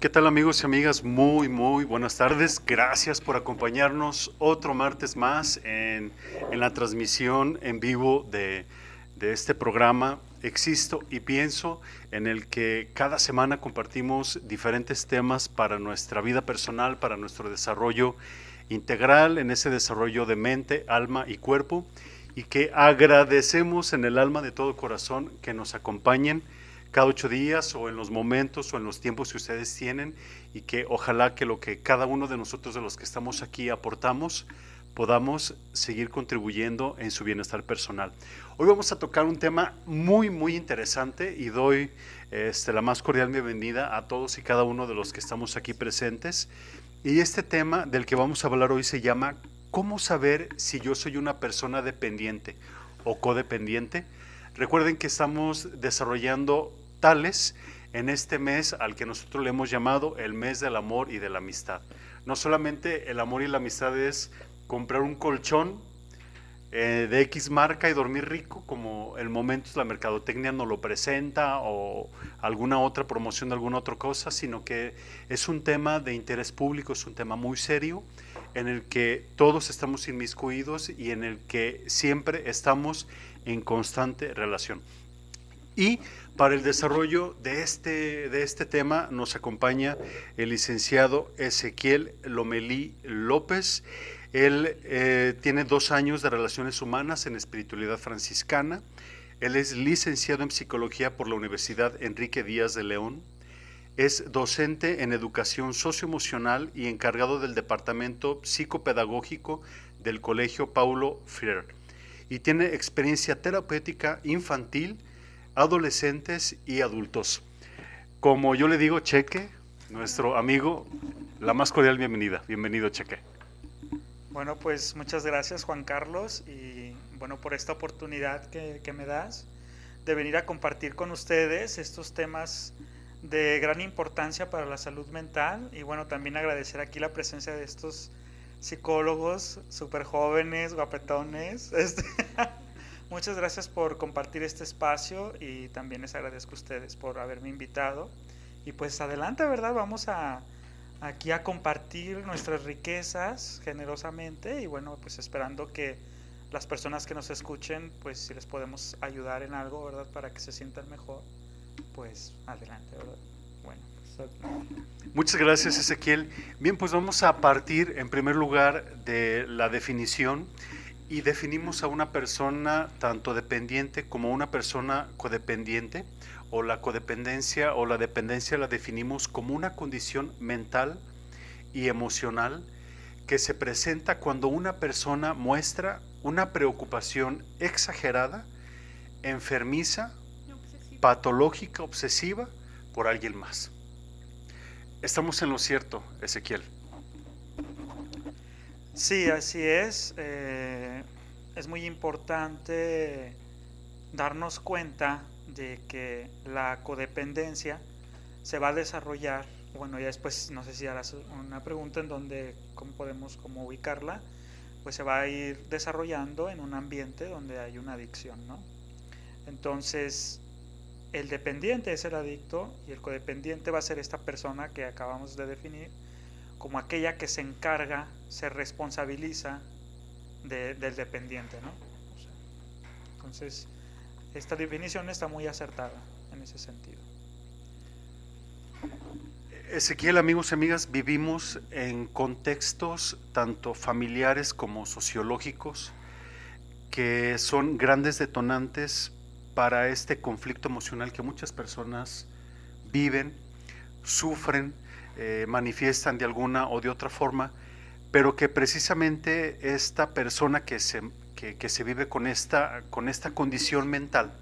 ¿Qué tal amigos y amigas? Muy, muy buenas tardes. Gracias por acompañarnos otro martes más en, en la transmisión en vivo de, de, este programa Existo y Pienso, en el que cada semana compartimos diferentes temas para nuestra vida personal, para nuestro desarrollo integral, en ese desarrollo de mente, alma y cuerpo, y que agradecemos en el alma de todo corazón que nos acompañen cada ocho días o en los momentos o en los tiempos que ustedes tienen y que ojalá que lo que cada uno de nosotros de los que estamos aquí aportamos podamos seguir contribuyendo en su bienestar personal. Hoy vamos a tocar un tema muy muy interesante y doy este, la más cordial bienvenida a todos y cada uno de los que estamos aquí presentes. Y este tema del que vamos a hablar hoy se llama ¿Cómo saber si yo soy una persona dependiente o codependiente? Recuerden que estamos desarrollando tales en este mes al que nosotros le hemos llamado el mes del amor y de la amistad. No solamente el amor y la amistad es comprar un colchón eh, de X marca y dormir rico, como el momento la mercadotecnia nos lo presenta o alguna otra promoción de alguna otra cosa, sino que es un tema de interés público, es un tema muy serio en el que todos estamos inmiscuidos y en el que siempre estamos en constante relación. Y para el desarrollo de este, de este tema nos acompaña el licenciado Ezequiel Lomelí López. Él eh, tiene dos años de relaciones humanas en espiritualidad franciscana. Él es licenciado en psicología por la Universidad Enrique Díaz de León. Es docente en educación socioemocional y encargado del departamento psicopedagógico del Colegio Paulo Freire. Y tiene experiencia terapéutica infantil adolescentes y adultos. Como yo le digo, Cheque, nuestro amigo, la más cordial bienvenida. Bienvenido, Cheque. Bueno, pues muchas gracias, Juan Carlos, y bueno, por esta oportunidad que, que me das de venir a compartir con ustedes estos temas de gran importancia para la salud mental y bueno, también agradecer aquí la presencia de estos psicólogos súper jóvenes, guapetones. Este, Muchas gracias por compartir este espacio y también les agradezco a ustedes por haberme invitado. Y pues adelante, ¿verdad? Vamos a aquí a compartir nuestras riquezas generosamente y bueno, pues esperando que las personas que nos escuchen, pues si les podemos ayudar en algo, ¿verdad? Para que se sientan mejor, pues adelante, ¿verdad? Bueno. Muchas gracias, Ezequiel. Bien, pues vamos a partir en primer lugar de la definición y definimos a una persona tanto dependiente como una persona codependiente, o la codependencia o la dependencia la definimos como una condición mental y emocional que se presenta cuando una persona muestra una preocupación exagerada, enfermiza, patológica, obsesiva por alguien más. Estamos en lo cierto, Ezequiel. Sí, así es. Eh, es muy importante darnos cuenta de que la codependencia se va a desarrollar. Bueno, ya después, no sé si harás una pregunta en donde, cómo podemos cómo ubicarla, pues se va a ir desarrollando en un ambiente donde hay una adicción, ¿no? Entonces, el dependiente es el adicto y el codependiente va a ser esta persona que acabamos de definir como aquella que se encarga, se responsabiliza del dependiente, ¿no? entonces, esta definición está muy acertada en ese sentido. Ezequiel, amigos y amigas, vivimos en contextos tanto familiares como sociológicos que son grandes detonantes para este conflicto emocional que muchas personas viven, sufren, eh, manifiestan de alguna o de otra forma, pero que precisamente esta persona que se, que, se vive con esta, con esta condición mental,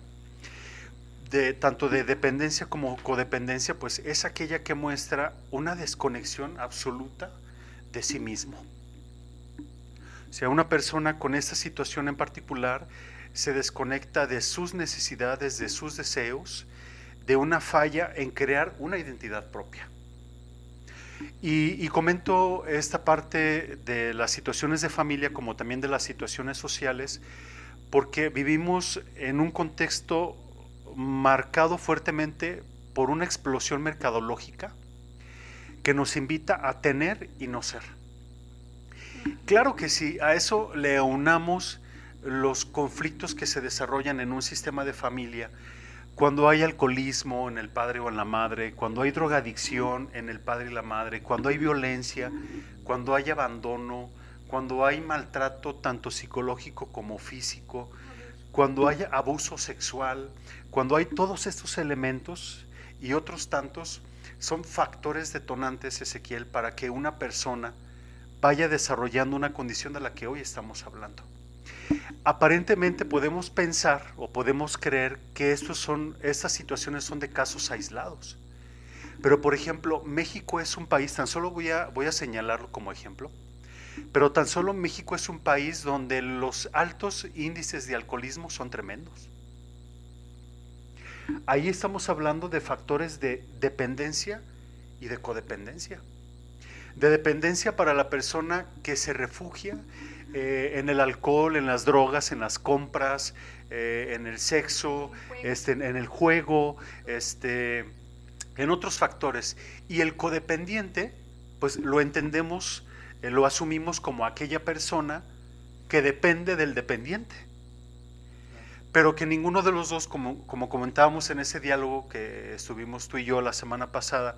de, tanto de dependencia como codependencia, pues es aquella que muestra una desconexión absoluta de sí mismo. O sea, una persona con esta situación en particular se desconecta de sus necesidades, de sus deseos, de una falla en crear una identidad propia. Y, comento esta parte de las situaciones de familia como también de las situaciones sociales, porque vivimos en un contexto marcado fuertemente por una explosión mercadológica que nos invita a tener y no ser. Claro que sí, a eso le unamos los conflictos que se desarrollan en un sistema de familia, cuando hay alcoholismo en el padre o en la madre, cuando hay drogadicción en el padre y la madre, cuando hay violencia, cuando hay abandono, cuando hay maltrato tanto psicológico como físico, cuando hay abuso sexual, cuando hay todos estos elementos y otros tantos, son factores detonantes, Ezequiel, para que una persona vaya desarrollando una condición de la que hoy estamos hablando. Aparentemente podemos pensar o podemos creer que estos son, estas situaciones son de casos aislados. Pero por ejemplo, México es un país, tan solo voy a, voy a señalarlo como ejemplo, pero tan solo México es un país donde los altos índices de alcoholismo son tremendos. Ahí estamos hablando de factores de dependencia y de codependencia. De dependencia para la persona que se refugia eh, en el alcohol, en las drogas, en las compras, eh, en el sexo, este, en el juego, este, en otros factores. Y el codependiente, pues lo entendemos, eh, lo asumimos como aquella persona que depende del dependiente. Pero que ninguno de los dos, como, como comentábamos en ese diálogo que estuvimos tú y yo la semana pasada,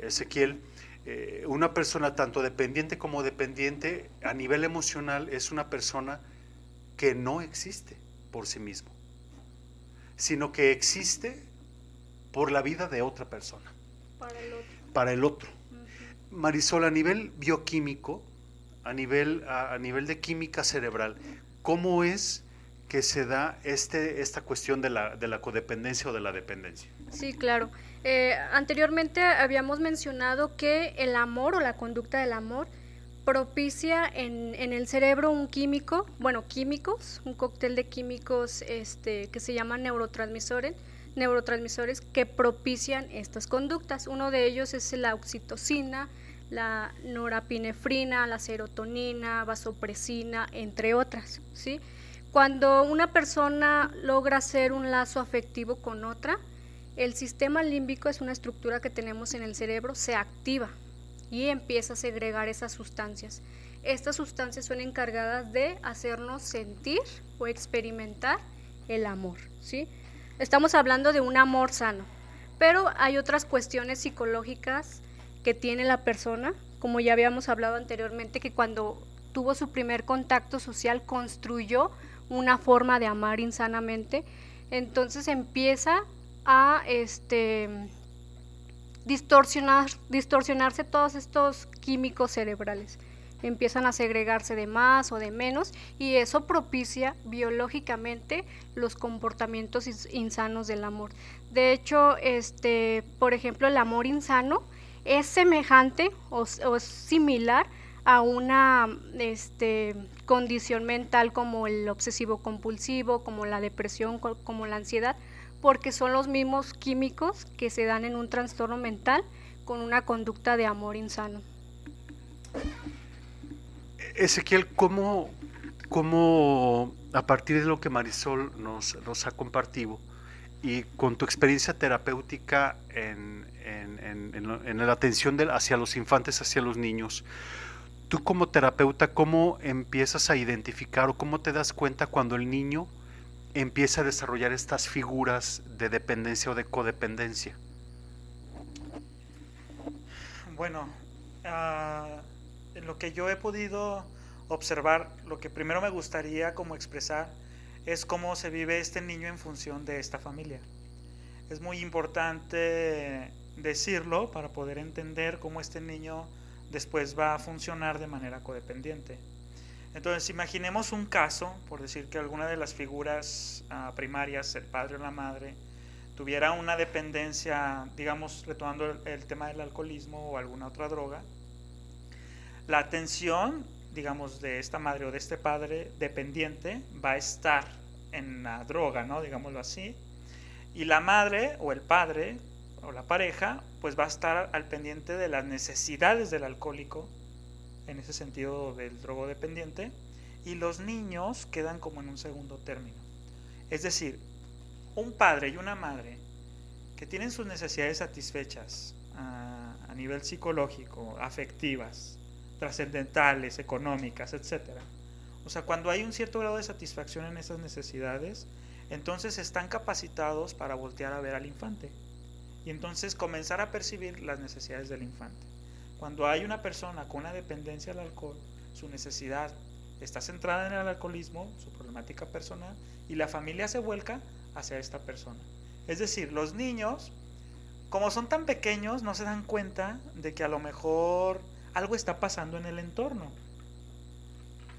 Ezequiel, eh, una persona tanto dependiente como dependiente a nivel emocional es una persona que no existe por sí mismo, sino que existe por la vida de otra persona. Para el otro. Marisol, a nivel bioquímico, a nivel, a, nivel de química cerebral, ¿cómo es que se da este, esta cuestión de la, de la codependencia o de la dependencia? Sí, claro. Eh, anteriormente habíamos mencionado que el amor o la conducta del amor propicia en, el cerebro un químico, bueno, químicos, un cóctel de químicos este, que se llaman neurotransmisores, neurotransmisores que propician estas conductas. Uno de ellos es la oxitocina, la norapinefrina, la serotonina, vasopresina, entre otras. ¿sí? Cuando una persona logra hacer un lazo afectivo con otra, el sistema límbico es una estructura que tenemos en el cerebro, se activa y empieza a segregar esas sustancias. Estas sustancias son encargadas de hacernos sentir o experimentar el amor, ¿sí? Estamos hablando de un amor sano, pero hay otras cuestiones psicológicas que tiene la persona, como ya habíamos hablado anteriormente, que cuando tuvo su primer contacto social construyó una forma de amar insanamente, entonces empieza a este, distorsionar, distorsionarse todos estos químicos cerebrales. Empiezan a segregarse de más o de menos y eso propicia biológicamente los comportamientos insanos del amor. De hecho, este, por ejemplo, el amor insano es semejante o, o similar a una este, condición mental como el obsesivo compulsivo, como la depresión, como la ansiedad, porque son los mismos químicos que se dan en un trastorno mental con una conducta de amor insano. Ezequiel, ¿cómo, cómo a partir de lo que Marisol nos, ha compartido y con tu experiencia terapéutica en, la atención hacia los infantes, hacia los niños, tú como terapeuta, ¿cómo empiezas a identificar o cómo te das cuenta cuando el niño empieza a desarrollar estas figuras de dependencia o de codependencia? Bueno, uh, lo que yo he podido observar, lo que primero me gustaría como expresar es cómo se vive este niño en función de esta familia. Es muy importante decirlo para poder entender cómo este niño después va a funcionar de manera codependiente. Entonces, imaginemos un caso, por decir que alguna de las figuras ah, primarias, el padre o la madre, tuviera una dependencia, digamos, retomando el, tema del alcoholismo o alguna otra droga, la atención, digamos, de esta madre o de este padre dependiente va a estar en la droga, ¿no? Digámoslo así. Y la madre o el padre o la pareja, pues va a estar al pendiente de las necesidades del alcohólico en ese sentido del drogodependiente, y los niños quedan como en un segundo término. Es decir, un padre y una madre que tienen sus necesidades satisfechas a, nivel psicológico, afectivas, trascendentales, económicas, etc. O sea, cuando hay un cierto grado de satisfacción en esas necesidades, entonces están capacitados para voltear a ver al infante y entonces comenzar a percibir las necesidades del infante. Cuando hay una persona con una dependencia al alcohol, su necesidad está centrada en el alcoholismo, su problemática personal, y la familia se vuelca hacia esta persona. Es decir, los niños, como son tan pequeños, no se dan cuenta de que a lo mejor algo está pasando en el entorno.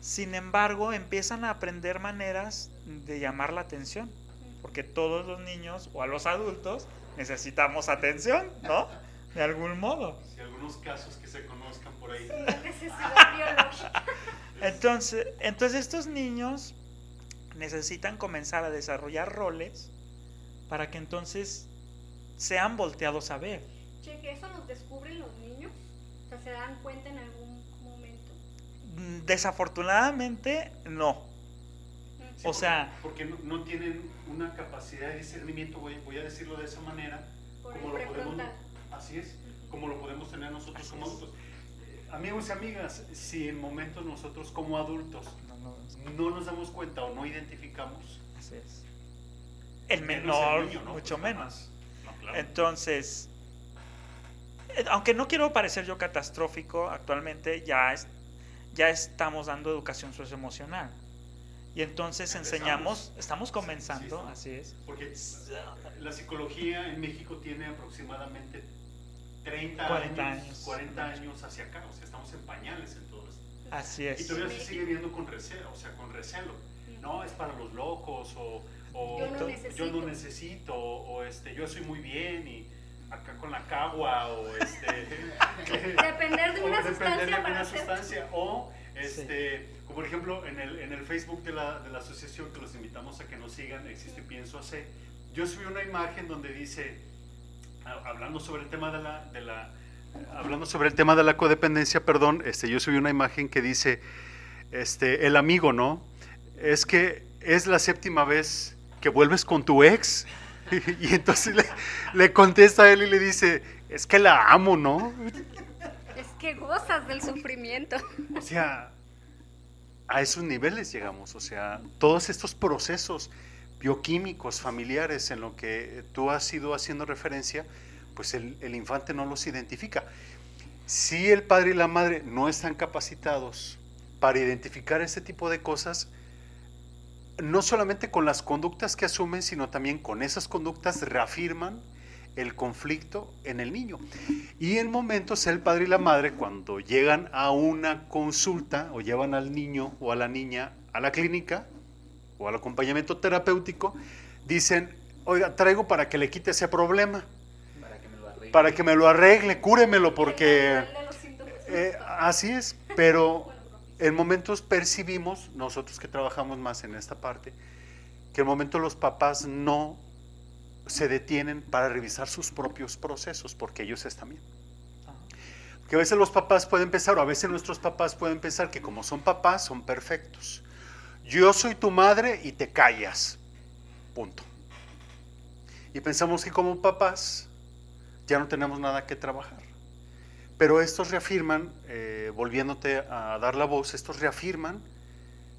Sin embargo, empiezan a aprender maneras de llamar la atención, porque todos los niños o a los adultos necesitamos atención, ¿no? De algún modo. Algunos casos que se conozcan por ahí. Entonces, entonces estos niños necesitan comenzar a desarrollar roles para que entonces sean volteados a ver. Che, que eso los descubren los niños. O sea, se dan cuenta en algún momento. Mm, Desafortunadamente, no. Mm. O sea, Porque no, no tienen una capacidad de discernimiento, voy, voy a decirlo de esa manera, Por el como lo podemos, así es, como lo podemos tener nosotros como adultos. Eh, Amigos y amigas, si en momentos nosotros como adultos no, no, no nos damos cuenta o no identificamos, así es. El menor, niño, ¿no? mucho Pues, menos. No, claro. Entonces, eh, aunque no quiero parecer yo catastrófico, actualmente ya, es- ya estamos dando educación socioemocional. Y entonces Empezamos. enseñamos, estamos Sí, comenzando, sí, así es. Porque la psicología en México tiene aproximadamente 30 40 años, años. 40 años hacia acá, o sea, estamos en pañales en todo esto. Así Y es. todavía se sigue viendo con recelo, o sea, con recelo. No, es para los locos, o, o Yo no yo necesito. no necesito, o este, yo soy muy bien, y acá con la cagua, o este... Depender de o una depender sustancia de para una hacer- sustancia, o este, como por ejemplo en el, en el Facebook de la, de la asociación que los invitamos a que nos sigan, existe Pienso Hacer, yo subí una imagen donde dice, hablando sobre el tema de la, de la hablando sobre el tema de la codependencia, perdón, este, yo subí una imagen que dice, este, el amigo, ¿no? Es que es la séptima vez que vuelves con tu ex. Y entonces le, le contesta a él y le dice, es que la amo, ¿no? Es que gozas del sufrimiento. O sea, a esos niveles llegamos, o sea, todos estos procesos bioquímicos, familiares, en lo que tú has ido haciendo referencia, pues el, infante no los identifica. Si el padre y la madre no están capacitados para identificar este tipo de cosas, no solamente con las conductas que asumen, sino también con esas conductas reafirman el conflicto en el niño. Y en momentos el padre y la madre, cuando llegan a una consulta o llevan al niño o a la niña a la clínica o al acompañamiento terapéutico, dicen, oiga, traigo para que le quite ese problema, Para que me lo arregle. para que me lo arregle, cúremelo, porque... Eh, así es, pero en momentos percibimos, nosotros que trabajamos más en esta parte, que en momentos los papás no se detienen para revisar sus propios procesos, porque ellos están bien. Que a veces los papás pueden pensar, o a veces nuestros papás pueden pensar que como son papás, son perfectos. Yo soy tu madre y te callas. Punto. Y pensamos que como papás ya no tenemos nada que trabajar. Pero estos reafirman, eh, volviéndote a dar la voz, estos reafirman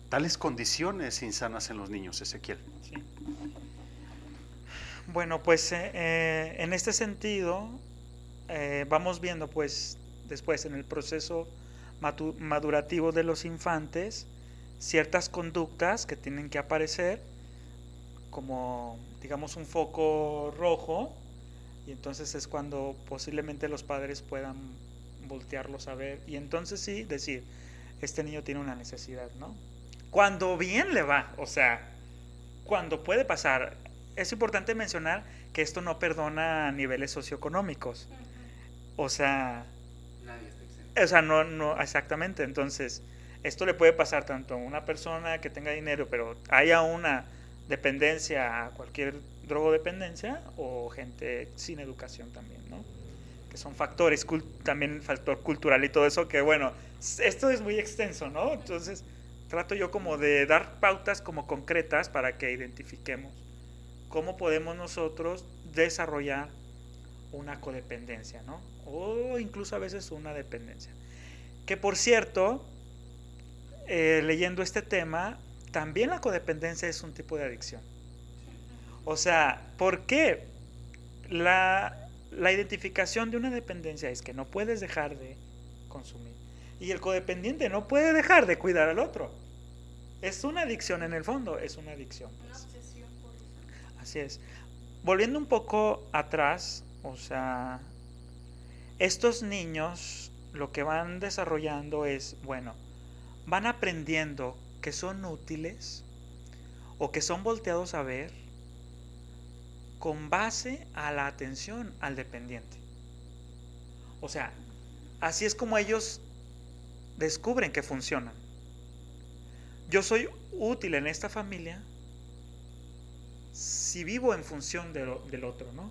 tales condiciones insanas en los niños, Ezequiel. Sí. Bueno, pues eh, eh, en este sentido vamos viendo pues después en el proceso madurativo de los infantes ciertas conductas que tienen que aparecer como digamos un foco rojo y entonces es cuando posiblemente los padres puedan voltearlos a ver y entonces sí decir este niño tiene una necesidad, ¿no? Cuando bien le va, o sea, cuando puede pasar. Es importante mencionar que esto no perdona niveles socioeconómicos. O sea, Nadie está exento. o sea, no, no, exactamente. Entonces, esto le puede pasar tanto a una persona que tenga dinero, pero haya una dependencia a cualquier drogodependencia, o gente sin educación también, ¿no? Que son factores, también factor cultural y todo eso, que bueno, esto es muy extenso, ¿no? Entonces, trato yo como de dar pautas como concretas para que identifiquemos cómo podemos nosotros desarrollar una codependencia, ¿no? O incluso a veces una dependencia. Que por cierto, eh, leyendo este tema, también la codependencia es un tipo de adicción. O sea, ¿por qué? La, la identificación de una dependencia es que no puedes dejar de consumir. Y el codependiente no puede dejar de cuidar al otro. Es una adicción en el fondo, es una adicción. Una obsesión por eso. Así es. Volviendo un poco atrás, o sea, estos niños lo que van desarrollando es, bueno, van aprendiendo que son útiles o que son volteados a ver con base a la atención al dependiente. O sea, así es como ellos descubren que funcionan. Yo soy útil en esta familia si vivo en función del otro, ¿no?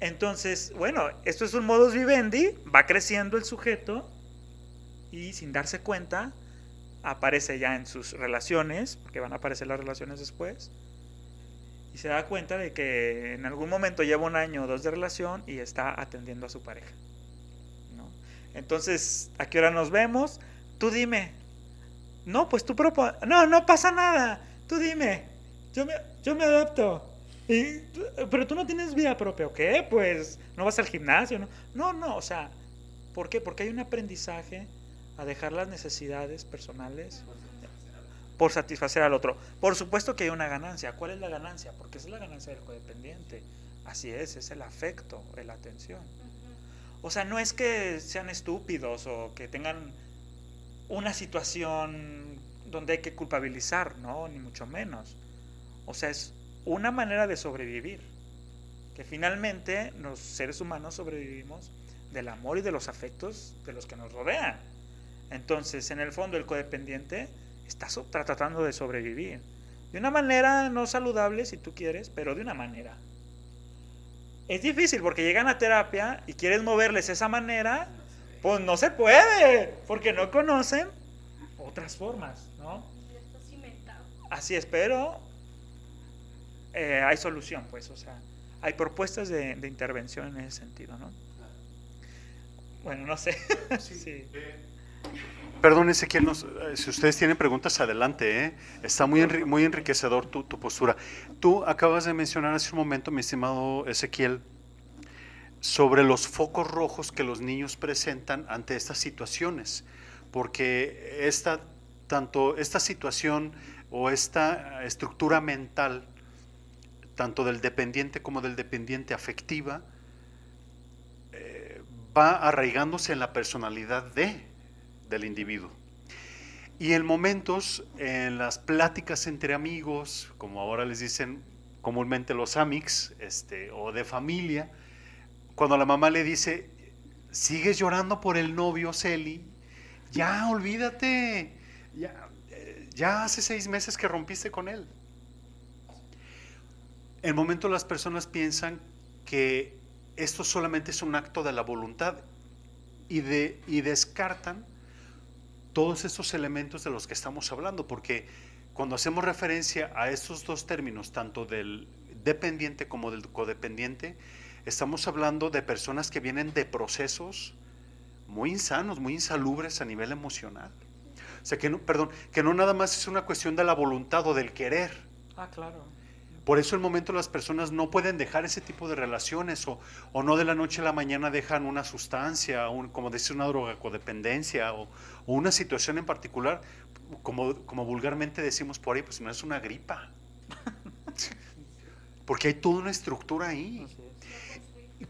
Entonces, bueno, esto es un modus vivendi, va creciendo el sujeto y sin darse cuenta aparece ya en sus relaciones, porque van a aparecer las relaciones después, y se da cuenta de que en algún momento lleva un año o dos de relación y está atendiendo a su pareja. ¿no? Entonces, ¿a qué hora nos vemos? Tú dime. No, pues tú propon... No, no pasa nada. Tú dime. Yo me, yo me adapto. Y, pero tú no tienes vida propia, ¿o qué? Pues no vas al gimnasio, ¿no? No, no, o sea, ¿por qué? Porque hay un aprendizaje a dejar las necesidades personales por satisfacer al otro. Por supuesto que hay una ganancia. ¿Cuál es la ganancia? Porque esa es la ganancia del codependiente. Así es, es el afecto, la atención. O sea, no es que sean estúpidos o que tengan una situación donde hay que culpabilizar, no, ni mucho menos. O sea, es una manera de sobrevivir. Que finalmente los seres humanos sobrevivimos del amor y de los afectos de los que nos rodean. Entonces, en el fondo, el codependiente está so- tratando de sobrevivir. De una manera no saludable, si tú quieres, pero de una manera. Es difícil porque llegan a terapia y quieres moverles esa manera, pues no se puede, porque no conocen otras formas, ¿no? Así es, pero eh, hay solución, pues, o sea, hay propuestas de, de intervención en ese sentido, ¿no? Bueno, no sé. Sí. Perdón, Ezequiel, eh, si ustedes tienen preguntas, adelante. ¿eh? Está muy, muy enriquecedor tu, tu postura. Tú acabas de mencionar hace un momento, mi estimado Ezequiel, sobre los focos rojos que los niños presentan ante estas situaciones, porque esta, tanto esta situación o esta estructura mental, tanto del dependiente como del dependiente afectiva, eh, va arraigándose en la personalidad de, del individuo. Y en momentos, en las pláticas entre amigos, como ahora les dicen comúnmente los amics, este, o de familia, cuando la mamá le dice, sigues llorando por el novio, Celi, ya olvídate, ya, ya hace seis meses que rompiste con él. En momento las personas piensan que esto solamente es un acto de la voluntad y, de, y descartan todos estos elementos de los que estamos hablando, porque cuando hacemos referencia a estos dos términos, tanto del dependiente como del codependiente, estamos hablando de personas que vienen de procesos muy insanos, muy insalubres a nivel emocional. O sea, que no, perdón, que no nada más es una cuestión de la voluntad o del querer. Ah, claro. Por eso el momento las personas no pueden dejar ese tipo de relaciones o, o no de la noche a la mañana dejan una sustancia, un- como decir una drogacodependencia o, o una situación en particular, como, como vulgarmente decimos por ahí, pues no es una gripa. Porque hay toda una estructura ahí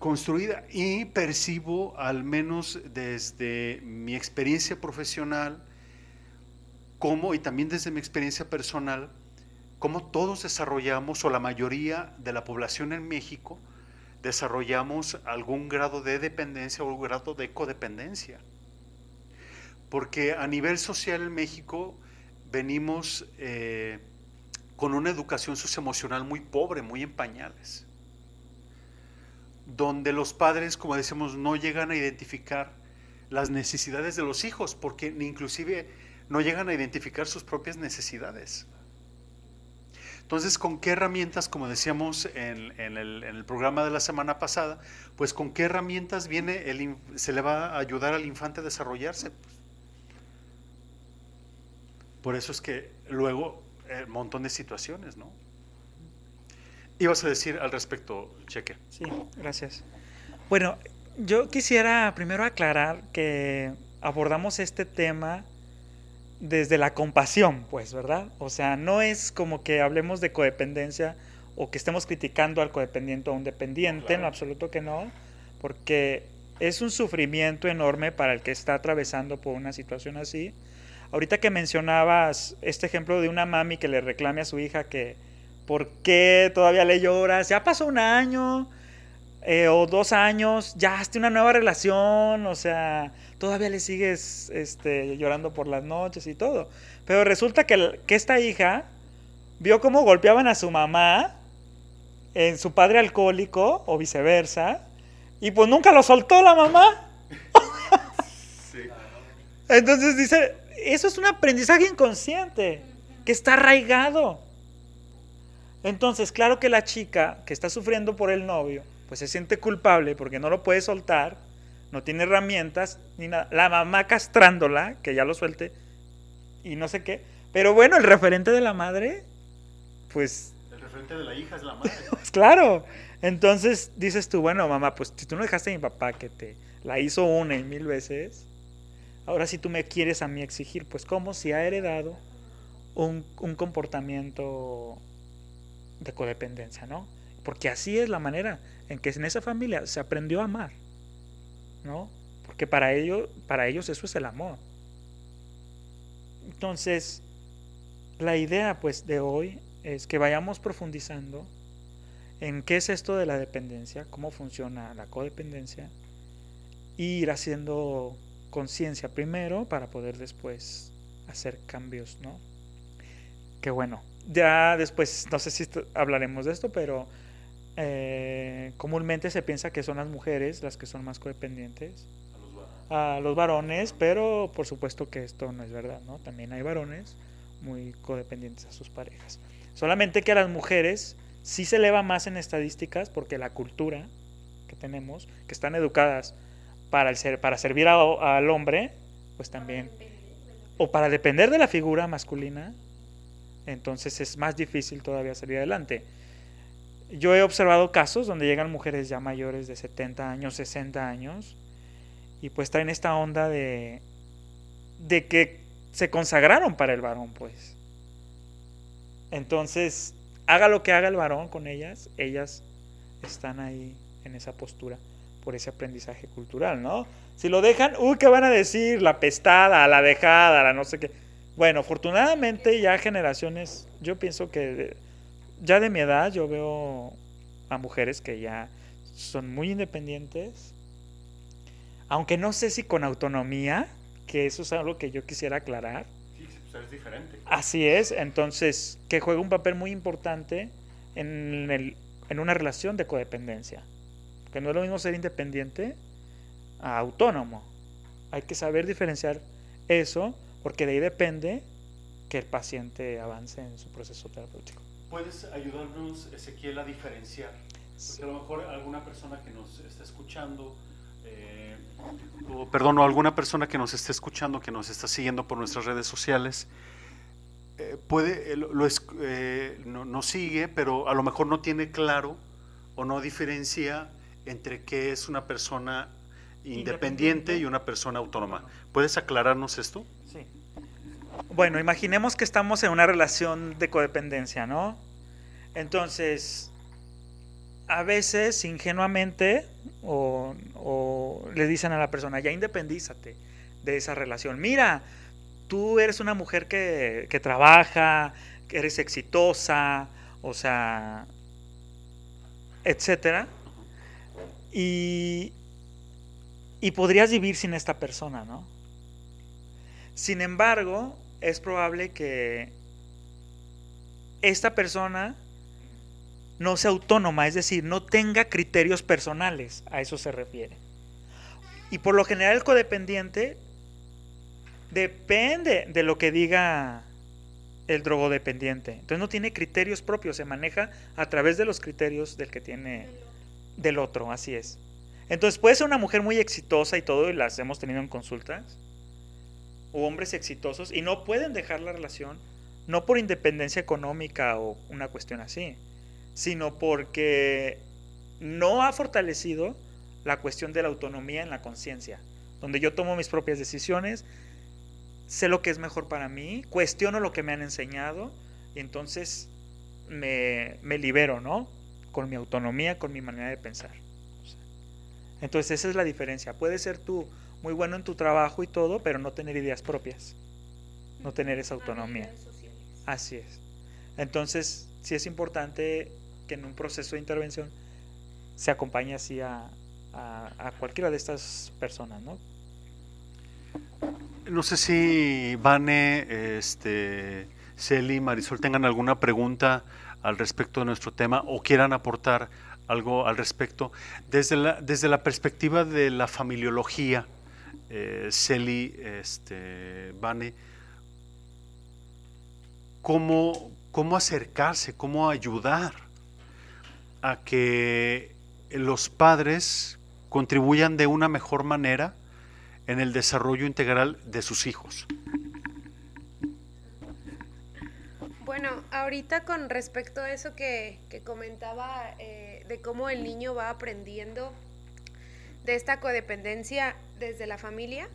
construida y percibo, al menos desde mi experiencia profesional, como, y también desde mi experiencia personal, cómo todos desarrollamos, o la mayoría de la población en México, desarrollamos algún grado de dependencia o algún grado de codependencia. Porque a nivel social en México venimos eh, con una educación socioemocional muy pobre, muy en pañales donde los padres, como decimos, no llegan a identificar las necesidades de los hijos, porque inclusive no llegan a identificar sus propias necesidades. Entonces, ¿con qué herramientas, como decíamos en, en, el, en el, programa de la semana pasada, pues con qué herramientas viene el, se le va a ayudar al infante a desarrollarse? Por eso es que luego el montón de situaciones, ¿no? Ibas a decir al respecto, Cheque. Sí, gracias. Bueno, yo quisiera primero aclarar que abordamos este tema desde la compasión, pues, ¿verdad? O sea, no es como que hablemos de codependencia o que estemos criticando al codependiente o a un dependiente, en lo absoluto que no, porque es un sufrimiento enorme para el que está atravesando por una situación así. Ahorita que mencionabas este ejemplo de una mami que le reclame a su hija que, ¿por qué todavía le lloras? Ya pasó un año, eh, o dos años, ya hazte una nueva relación, o sea, todavía le sigues este, llorando por las noches y todo. Pero resulta que, que esta hija vio cómo golpeaban a su mamá en su padre alcohólico o viceversa, y pues nunca lo soltó la mamá. Entonces dice, eso es un aprendizaje inconsciente, que está arraigado. Entonces, claro que la chica que está sufriendo por el novio, pues se siente culpable porque no lo puede soltar, no tiene herramientas, ni nada. La mamá castrándola, que ya lo suelte, y no sé qué. Pero bueno, el referente de la madre, pues... El referente de la hija es la madre. pues claro. Entonces dices tú, bueno, mamá, pues si tú no dejaste a mi papá que te la hizo una y mil veces, ahora si tú me quieres a mí exigir, pues como si ha heredado un, un comportamiento de codependencia, ¿no? Porque así es la manera en que en esa familia se aprendió a amar, ¿no? Porque para ellos, para ellos eso es el amor. Entonces, la idea pues de hoy es que vayamos profundizando en qué es esto de la dependencia, cómo funciona la codependencia, y ir haciendo conciencia primero para poder después hacer cambios, ¿no? Que bueno, ya después, no sé si hablaremos de esto, pero eh, comúnmente se piensa que son las mujeres las que son más codependientes a los, varones, pero por supuesto que esto no es verdad, ¿no? También hay varones muy codependientes a sus parejas. Solamente que a las mujeres sí se eleva más en estadísticas porque la cultura que tenemos, que están educadas para, el ser, para servir al hombre, pues también, o para depender de la figura masculina, entonces es más difícil todavía salir adelante. Yo he observado casos donde llegan mujeres ya mayores de 70 años, 60 años, y pues traen esta onda de, de que se consagraron para el varón, pues. Entonces, haga lo que haga el varón con ellas, ellas están ahí en esa postura por ese aprendizaje cultural, ¿no? Si lo dejan, uy, ¿qué van a decir? La pestada, la dejada, la no sé qué. Bueno, afortunadamente ya generaciones, yo pienso que ya de mi edad yo veo a mujeres que ya son muy independientes, aunque no sé si con autonomía, que eso es algo que yo quisiera aclarar. Sí, pues es diferente. Así es, entonces, que juega un papel muy importante en, el, en una relación de codependencia. Que no es lo mismo ser independiente a autónomo. Hay que saber diferenciar eso, porque de ahí depende que el paciente avance en su proceso terapéutico. ¿Puedes ayudarnos, Ezequiel, a diferenciar? Porque a lo mejor alguna persona que nos está escuchando, eh, o perdón, o alguna persona que nos esté escuchando, que nos está siguiendo por nuestras redes sociales, eh, puede, eh, lo, no, no, sigue, pero a lo mejor no tiene claro o no diferencia entre qué es una persona independiente, independiente. y una persona autónoma. ¿Puedes aclararnos esto? Bueno, imaginemos que estamos en una relación de codependencia, ¿no? Entonces, a veces ingenuamente o, le dicen a la persona, ya independízate de esa relación. Mira, tú eres una mujer que, que trabaja, que eres exitosa, o sea, etcétera. Y, y podrías vivir sin esta persona, ¿no? Sin embargo, es probable que esta persona no sea autónoma, es decir, no tenga criterios personales, a eso se refiere. Y por lo general el codependiente depende de lo que diga el drogodependiente. Entonces no tiene criterios propios, se maneja a través de los criterios del que tiene del otro, así es. Entonces puede ser una mujer muy exitosa y todo, y las hemos tenido en consultas, hombres exitosos, y no pueden dejar la relación, no por independencia económica o una cuestión así, sino porque no ha fortalecido la cuestión de la autonomía en la conciencia, donde yo tomo mis propias decisiones, sé lo que es mejor para mí, cuestiono lo que me han enseñado y entonces me, me libero, ¿no? Con mi autonomía, con mi manera de pensar. Entonces esa es la diferencia. Puedes ser tú muy bueno en tu trabajo y todo, pero no tener ideas propias, no tener esa autonomía. Así es. Entonces sí es importante que en un proceso de intervención se acompañe así a, a, cualquiera de estas personas, ¿no? No sé si Vane, este, Celi, Marisol tengan alguna pregunta al respecto de nuestro tema o quieran aportar algo al respecto. Desde la, desde la perspectiva de la familiología, eh, Celi, este, Vane, ¿cómo, ¿cómo acercarse, cómo ayudar a que los padres contribuyan de una mejor manera en el desarrollo integral de sus hijos. Bueno, ahorita con respecto a eso que, comentaba eh, de cómo el niño va aprendiendo de esta codependencia desde la familia,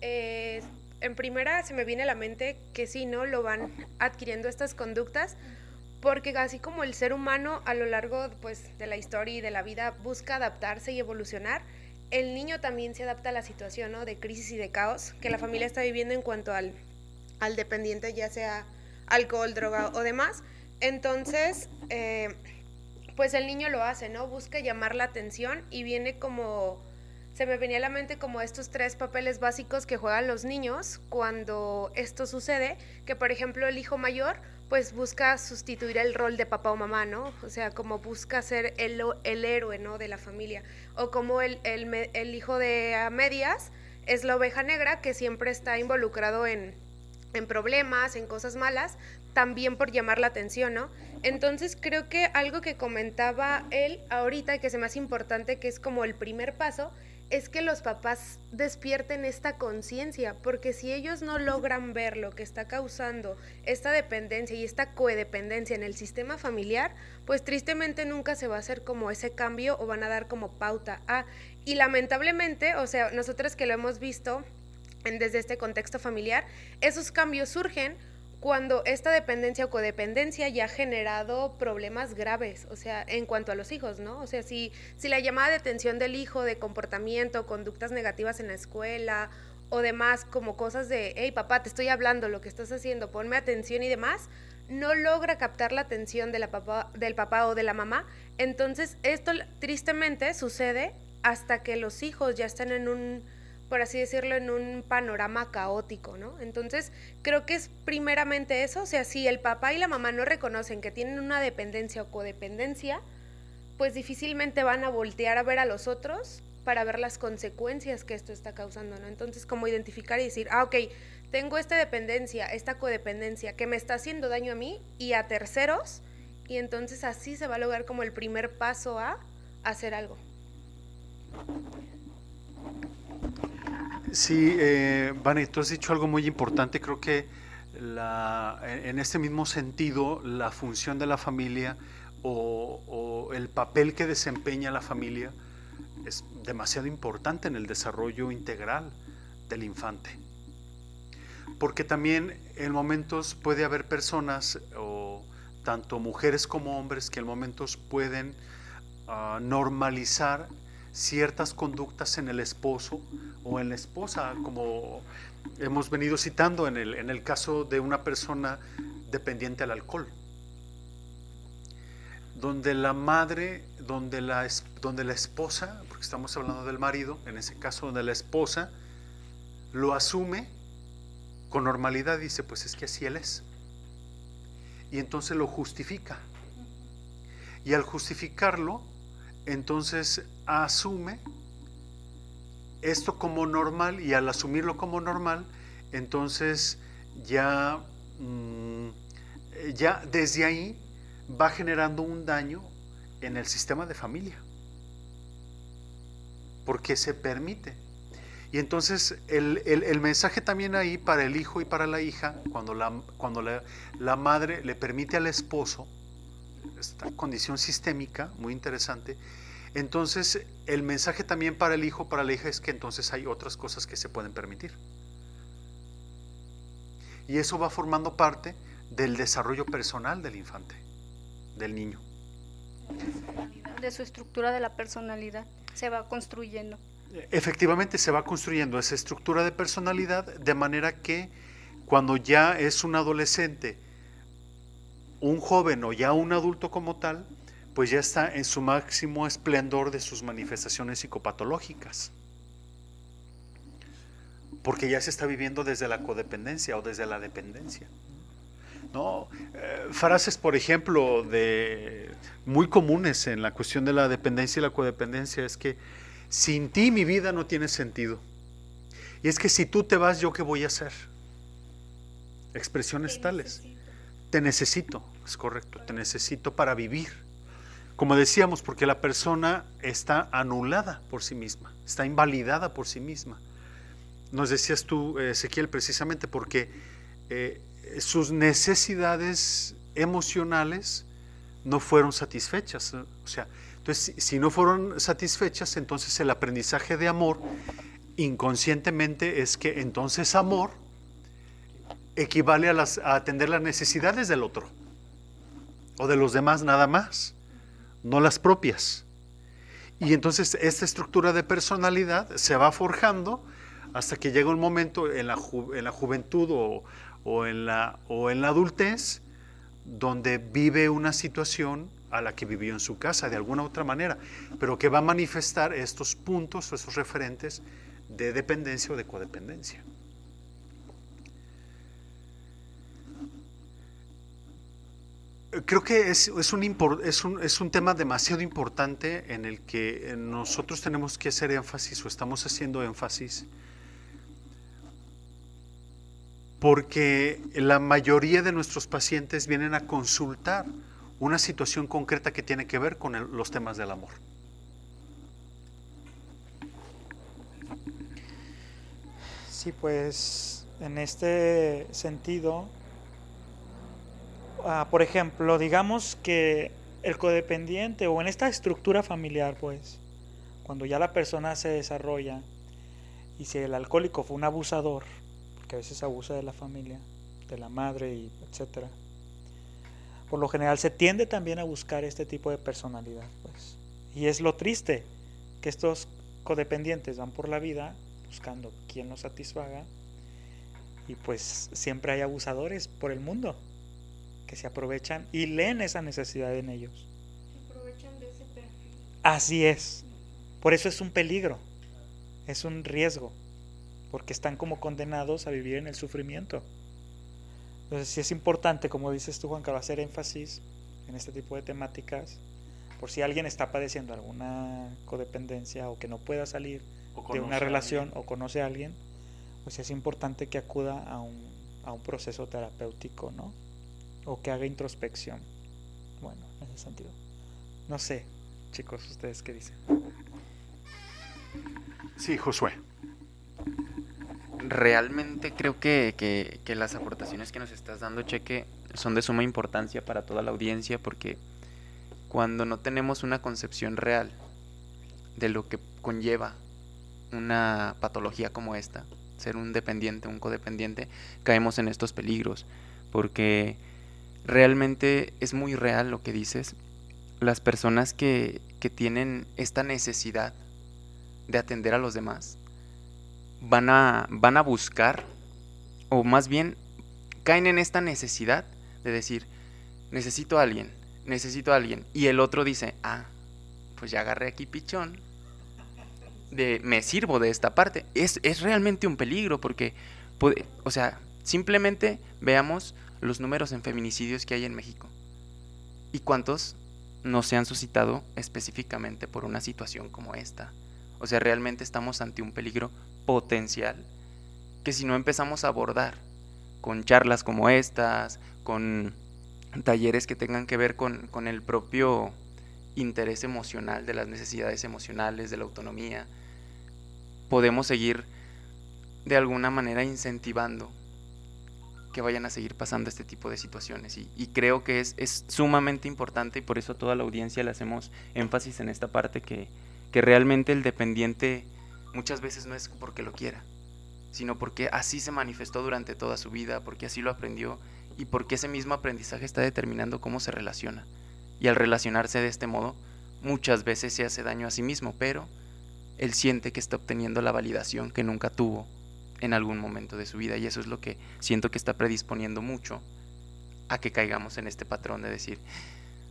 eh, en primera se me viene a la mente que sí, ¿no? Lo van adquiriendo estas conductas, porque así como el ser humano a lo largo pues, de la historia y de la vida busca adaptarse y evolucionar, el niño también se adapta a la situación ¿no? de crisis y de caos que la familia está viviendo en cuanto al, al dependiente, ya sea alcohol, droga o demás. Entonces, eh, pues el niño lo hace, ¿no? Busca llamar la atención y viene como, se me venía a la mente como estos tres papeles básicos que juegan los niños cuando esto sucede, que por ejemplo el hijo mayor pues busca sustituir el rol de papá o mamá, ¿no? O sea, como busca ser el, el héroe, ¿no? De la familia. O como el, el, hijo de a medias es la oveja negra que siempre está involucrado en, en problemas, en cosas malas, también por llamar la atención, ¿no? Entonces creo que algo que comentaba él ahorita, que es más importante, que es como el primer paso, es que los papás despierten esta conciencia, porque si ellos no logran ver lo que está causando esta dependencia y esta codependencia en el sistema familiar, pues tristemente nunca se va a hacer como ese cambio o van a dar como pauta a... Y lamentablemente, o sea, nosotros que lo hemos visto desde este contexto familiar, esos cambios surgen cuando esta dependencia o codependencia ya ha generado problemas graves, o sea, en cuanto a los hijos, ¿no? O sea, si, si la llamada de atención del hijo de comportamiento, conductas negativas en la escuela o demás, como cosas de, hey papá, te estoy hablando, lo que estás haciendo, ponme atención y demás, no logra captar la atención de la del papá o de la mamá, entonces esto tristemente sucede hasta que los hijos ya están en un por así decirlo, en un panorama caótico, ¿no? Entonces, creo que es primeramente eso, o sea, si el papá y la mamá no reconocen que tienen una dependencia o codependencia, pues difícilmente van a voltear a ver a los otros para ver las consecuencias que esto está causando, ¿no? Entonces, como identificar y decir, ah, ok, tengo esta dependencia, esta codependencia que me está haciendo daño a mí y a terceros, y entonces así se va a lograr como el primer paso a hacer algo. Sí, eh, Vane, tú has dicho algo muy importante. Creo que la, en este mismo sentido, la función de la familia o, el papel que desempeña la familia es demasiado importante en el desarrollo integral del infante. Porque también en momentos puede haber personas, o tanto mujeres como hombres, que en momentos pueden ah, normalizar ciertas conductas en el esposo o en la esposa, como hemos venido citando en el, en el caso de una persona dependiente al alcohol, donde la madre, donde la, donde la esposa, porque estamos hablando del marido, en ese caso donde la esposa lo asume con normalidad, dice, pues es que así él es. Y entonces lo justifica. Y al justificarlo, entonces asume esto como normal y al asumirlo como normal, entonces ya mm, ya desde ahí va generando un daño en el sistema de familia. Porque se permite. Y entonces el, el, mensaje también ahí para el hijo y para la hija, cuando la, cuando la, la madre le permite al esposo, esta condición sistémica muy interesante, entonces el mensaje también para el hijo, para la hija es que entonces hay otras cosas que se pueden permitir. Y eso va formando parte del desarrollo personal del infante, del niño. De su estructura de la personalidad se va construyendo. Efectivamente se va construyendo esa estructura de personalidad de manera que cuando ya es un adolescente, un joven o ya un adulto como tal, pues ya está en su máximo esplendor de sus manifestaciones psicopatológicas. Porque ya se está viviendo desde la codependencia o desde la dependencia. ¿No? Eh, frases, por ejemplo, de muy comunes en la cuestión de la dependencia y la codependencia es que sin ti mi vida no tiene sentido. Y es que si tú te vas, ¿yo qué voy a hacer? Expresiones tales. Te necesito, es correcto, te necesito para vivir. Como decíamos, porque la persona está anulada por sí misma, está invalidada por sí misma. Nos decías tú, Ezequiel, precisamente porque eh, sus necesidades emocionales no fueron satisfechas. O sea, entonces, si no fueron satisfechas, entonces el aprendizaje de amor inconscientemente es que entonces amor equivale a, atender las necesidades del otro o de los demás nada más, no las propias. Y entonces esta estructura de personalidad se va forjando hasta que llega un momento en la, en la juventud o, en la, o en la adultez donde vive una situación a la que vivió en su casa de alguna otra manera, pero que va a manifestar estos puntos o estos referentes de dependencia o de codependencia. Creo que es, un, es un tema demasiado importante en el que nosotros tenemos que hacer énfasis o estamos haciendo énfasis porque la mayoría de nuestros pacientes vienen a consultar una situación concreta que tiene que ver con los temas del amor. Sí, pues en este sentido, ah, por ejemplo, digamos que el codependiente o en esta estructura familiar, pues, cuando ya la persona se desarrolla y si el alcohólico fue un abusador, porque a veces abusa de la familia, de la madre y etcétera, por lo general se tiende también a buscar este tipo de personalidad. Pues. Y es lo triste, que estos codependientes van por la vida buscando quien los satisfaga y pues siempre hay abusadores por el mundo que se aprovechan y leen esa necesidad en ellos. Se aprovechan de ese perfil. Así es. Por eso es un peligro, es un riesgo, porque están como condenados a vivir en el sufrimiento. Entonces sí es importante, como dices tú Juan Carlos, hacer énfasis en este tipo de temáticas, por si alguien está padeciendo alguna codependencia o que no pueda salir de una relación o conoce a alguien, pues es importante que acuda a un, a un proceso terapéutico, ¿no? O que haga introspección. Bueno, en ese sentido. No sé, chicos, ustedes qué dicen. Sí, Josué realmente creo que, las aportaciones que nos estás dando, Cheque, son de suma importancia para toda la audiencia porque cuando no tenemos una concepción real de lo que conlleva una patología como esta, ser un dependiente, un codependiente, caemos en estos peligros porque realmente es muy real lo que dices. Las personas que, que tienen esta necesidad de atender a los demás, van a, van a buscar, o más bien caen en esta necesidad de decir, necesito a alguien, necesito a alguien. Y el otro dice, ah, pues ya agarré aquí pichón, de, me sirvo de esta parte. Es, es realmente un peligro porque, puede, o sea, simplemente veamos los números en feminicidios que hay en México. ¿Y cuántos no se han suscitado específicamente por una situación como esta? O sea, realmente estamos ante un peligro potencial que si no empezamos a abordar con charlas como estas, con talleres que tengan que ver con, con el propio interés emocional, de las necesidades emocionales, de la autonomía, podemos seguir de alguna manera incentivando que vayan a seguir pasando este tipo de situaciones. Y, creo que es, es, sumamente importante y por eso a toda la audiencia le hacemos énfasis en esta parte que, que realmente el dependiente muchas veces no es porque lo quiera, sino porque así se manifestó durante toda su vida, porque así lo aprendió y porque ese mismo aprendizaje está determinando cómo se relaciona. Y al relacionarse de este modo, muchas veces se hace daño a sí mismo, pero él siente que está obteniendo la validación que nunca tuvo en algún momento de su vida. Y eso es lo que siento que está predisponiendo mucho a que caigamos en este patrón de decir,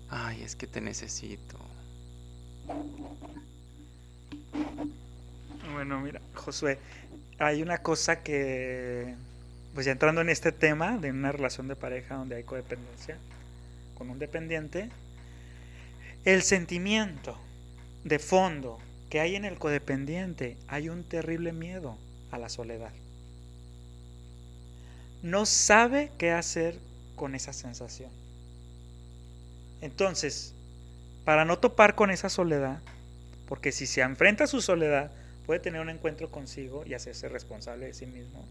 ay, es que te necesito. Bueno, mira, Josué, hay una cosa que, pues ya entrando en este tema de una relación de pareja donde hay codependencia con un dependiente, el sentimiento de fondo que hay en el codependiente, hay un terrible miedo a la soledad. No sabe qué hacer con esa sensación. Entonces, para no topar con esa soledad, porque si se enfrenta a su soledad, puede tener un encuentro consigo y hacerse responsable de sí mismo,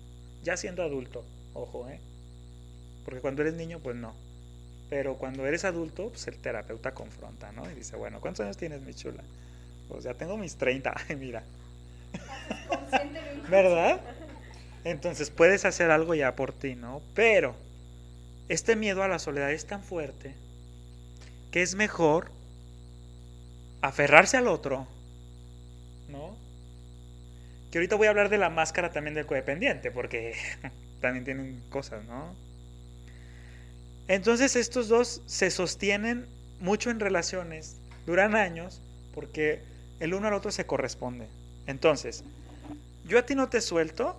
ya siendo adulto, ojo, ¿eh? Porque cuando eres niño, pues no. Pero cuando eres adulto, pues el terapeuta confronta, ¿no? Y dice, bueno, ¿cuántos años tienes, mi chula? Pues ya tengo mis 30, mira. ¿Verdad? Entonces puedes hacer algo ya por ti, ¿no? Pero este miedo a la soledad es tan fuerte que es mejor aferrarse al otro, ¿no? Que ahorita voy a hablar de la máscara también del codependiente, porque también tienen cosas, ¿no? Entonces estos dos se sostienen mucho en relaciones, duran años, porque el uno al otro se corresponde. Entonces, yo a ti no te suelto,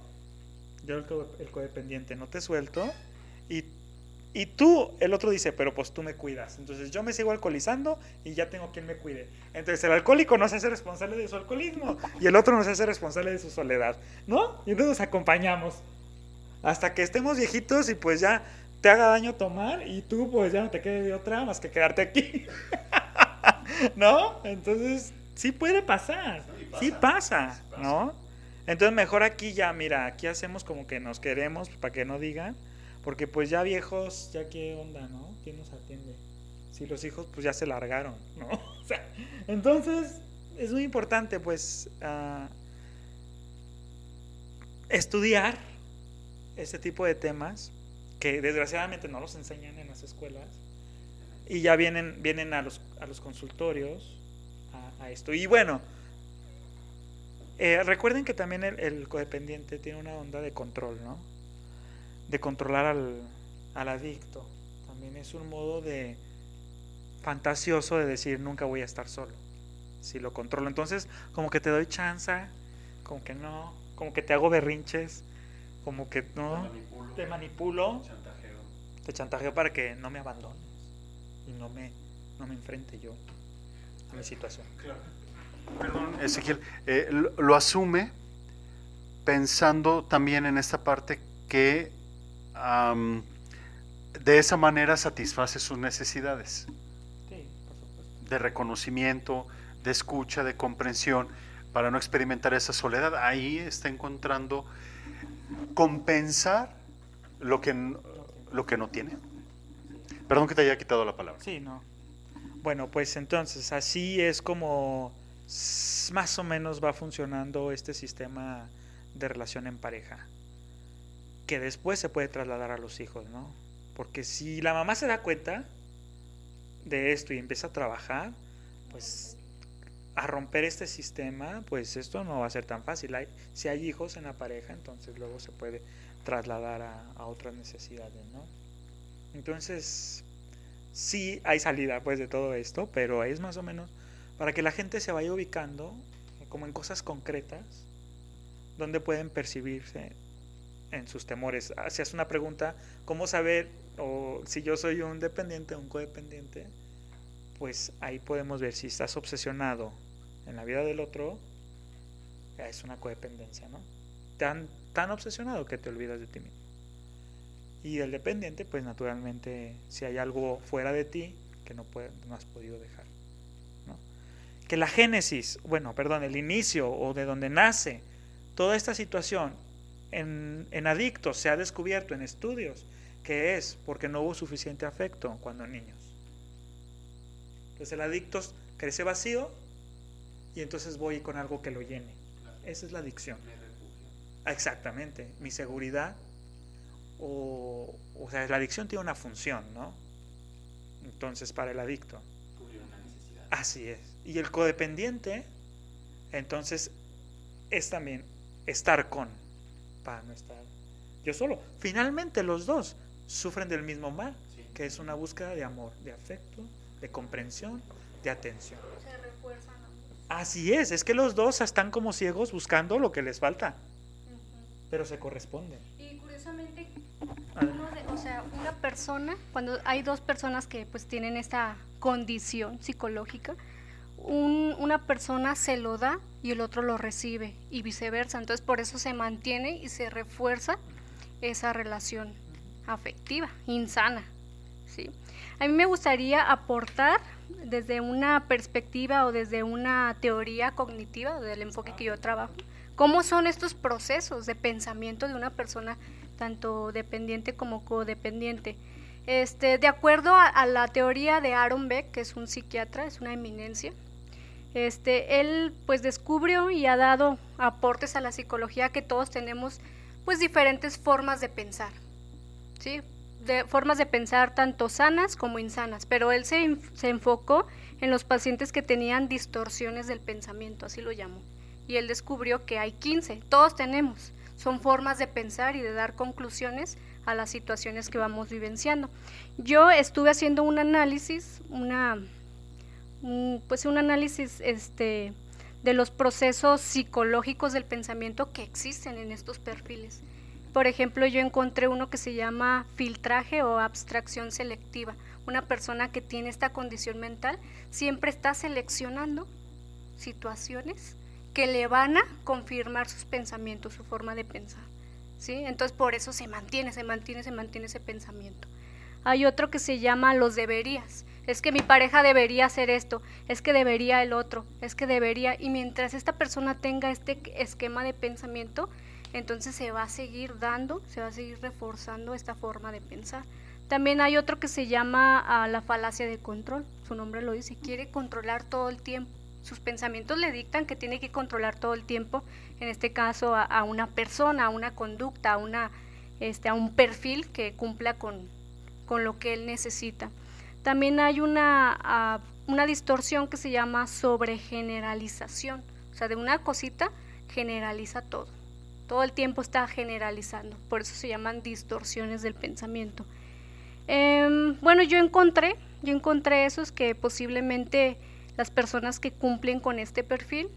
yo el, codependiente no te suelto, y, y, tú, el otro dice, pero pues tú me cuidas. Entonces yo me sigo alcoholizando y ya tengo quien me cuide. Entonces el alcohólico no se hace responsable de su alcoholismo y el otro no se hace responsable de su soledad, ¿no? Y entonces nos acompañamos hasta que estemos viejitos y pues ya te haga daño tomar y tú pues ya no te quede de otra más que quedarte aquí. ¿No? Entonces sí puede pasar, sí pasa, ¿no? Entonces mejor aquí ya, mira, aquí hacemos como que nos queremos para que no digan, porque pues ya viejos, ya qué onda, ¿no? ¿Quién nos atiende? Si los hijos pues ya se largaron, ¿no? O sea, entonces es muy importante pues uh, estudiar este tipo de temas que desgraciadamente no los enseñan en las escuelas y ya vienen, vienen a, los, a los consultorios a, esto. Y bueno, eh, recuerden que también el, codependiente tiene una onda de control, ¿no? De controlar al, al adicto. También es un modo de fantasioso de decir nunca voy a estar solo. Si lo controlo. Entonces, como que te doy chance, como que no, como que te hago berrinches, como que no, te manipulo, te, chantajeo. te chantajeo para que no me abandones y no me, no me enfrente yo a mi situación. Claro. Perdón, Ezequiel, eh, lo, asume pensando también en esta parte que de esa manera satisface sus necesidades sí, por supuesto. de reconocimiento, de escucha, de comprensión, para no experimentar esa soledad. Ahí está encontrando compensar lo que, lo que no tiene. Perdón que te haya quitado la palabra. Sí, no. Bueno, pues entonces así es como más o menos va funcionando este sistema de relación en pareja, que después se puede trasladar a los hijos, ¿no? Porque si la mamá se da cuenta de esto y empieza a trabajar, pues a romper este sistema, pues esto no va a ser tan fácil. si hay hijos en la pareja, entonces luego se puede trasladar a, otras necesidades, ¿no? Entonces, sí hay salida pues de todo esto, pero es más o menos para que la gente se vaya ubicando como en cosas concretas donde pueden percibirse en sus temores. Si haces una pregunta, ¿cómo saber o si yo soy un dependiente o un codependiente? Pues ahí podemos ver si estás obsesionado en la vida del otro, es una codependencia, ¿no? Tan, tan obsesionado que te olvidas de ti mismo. Y el dependiente, pues naturalmente, si hay algo fuera de ti que no, puede, no has podido dejar. Que la génesis, bueno, perdón, el inicio o de donde nace toda esta situación en, en adictos se ha descubierto en estudios que es porque no hubo suficiente afecto cuando niños. Entonces el adicto crece vacío y entonces voy con algo que lo llene. Esa es la adicción. Exactamente, mi seguridad o, o sea, la adicción tiene una función, ¿no? Entonces, para el adicto. Así es. Y el codependiente, entonces, es también estar con, para no estar yo solo. Finalmente los dos sufren del mismo mal, que es una búsqueda de amor, de afecto, de comprensión, de atención. Se refuerzan. Así es, es que los dos están como ciegos buscando lo que les falta, pero se corresponden. Y curiosamente, uno de- o sea, una persona, cuando hay dos personas que pues tienen esta condición psicológica, un- una persona se lo da y el otro lo recibe y viceversa. Entonces por eso se mantiene y se refuerza esa relación afectiva, insana. ¿sí? A mí me gustaría aportar desde una perspectiva o desde una teoría cognitiva del enfoque que yo trabajo, cómo son estos procesos de pensamiento de una persona tanto dependiente como codependiente. Este, de acuerdo a la teoría de Aaron Beck, que es un psiquiatra, es una eminencia, este, él pues descubrió y ha dado aportes a la psicología que todos tenemos pues diferentes formas de pensar, ¿sí? De formas de pensar tanto sanas como insanas, pero él se, se enfocó en los pacientes que tenían distorsiones del pensamiento, así lo llamó. Y él descubrió que hay 15, todos tenemos, son formas de pensar y de dar conclusiones a las situaciones que vamos vivenciando. Yo estuve haciendo un análisis, una, un- pues un análisis este, de los procesos psicológicos del pensamiento que existen en estos perfiles. Por ejemplo, yo encontré uno que se llama filtraje o abstracción selectiva. Una persona que tiene esta condición mental siempre está seleccionando situaciones que le van a confirmar sus pensamientos, su forma de pensar. ¿sí? Entonces por eso se mantiene, se mantiene, se mantiene ese pensamiento. Hay otro que se llama los deberías. Es que mi pareja debería hacer esto, es que debería el otro, es que debería. Y mientras esta persona tenga este esquema de pensamiento, entonces se va a seguir dando, se va a seguir reforzando esta forma de pensar. También hay otro que se llama ah, la falacia de control. Su nombre lo dice, quiere controlar todo el tiempo. Sus pensamientos le dictan que tiene que controlar todo el tiempo, en este caso a, una persona, a una conducta, a, una, este, a un perfil que cumpla con, con lo que él necesita. También hay una, ah, una distorsión que se llama sobregeneralización. O sea, de una cosita generaliza todo. Todo el tiempo está generalizando. Por eso se llaman distorsiones del pensamiento. Em, bueno, yo encontré, yo encontré esos que posiblemente las personas que cumplen con este perfil,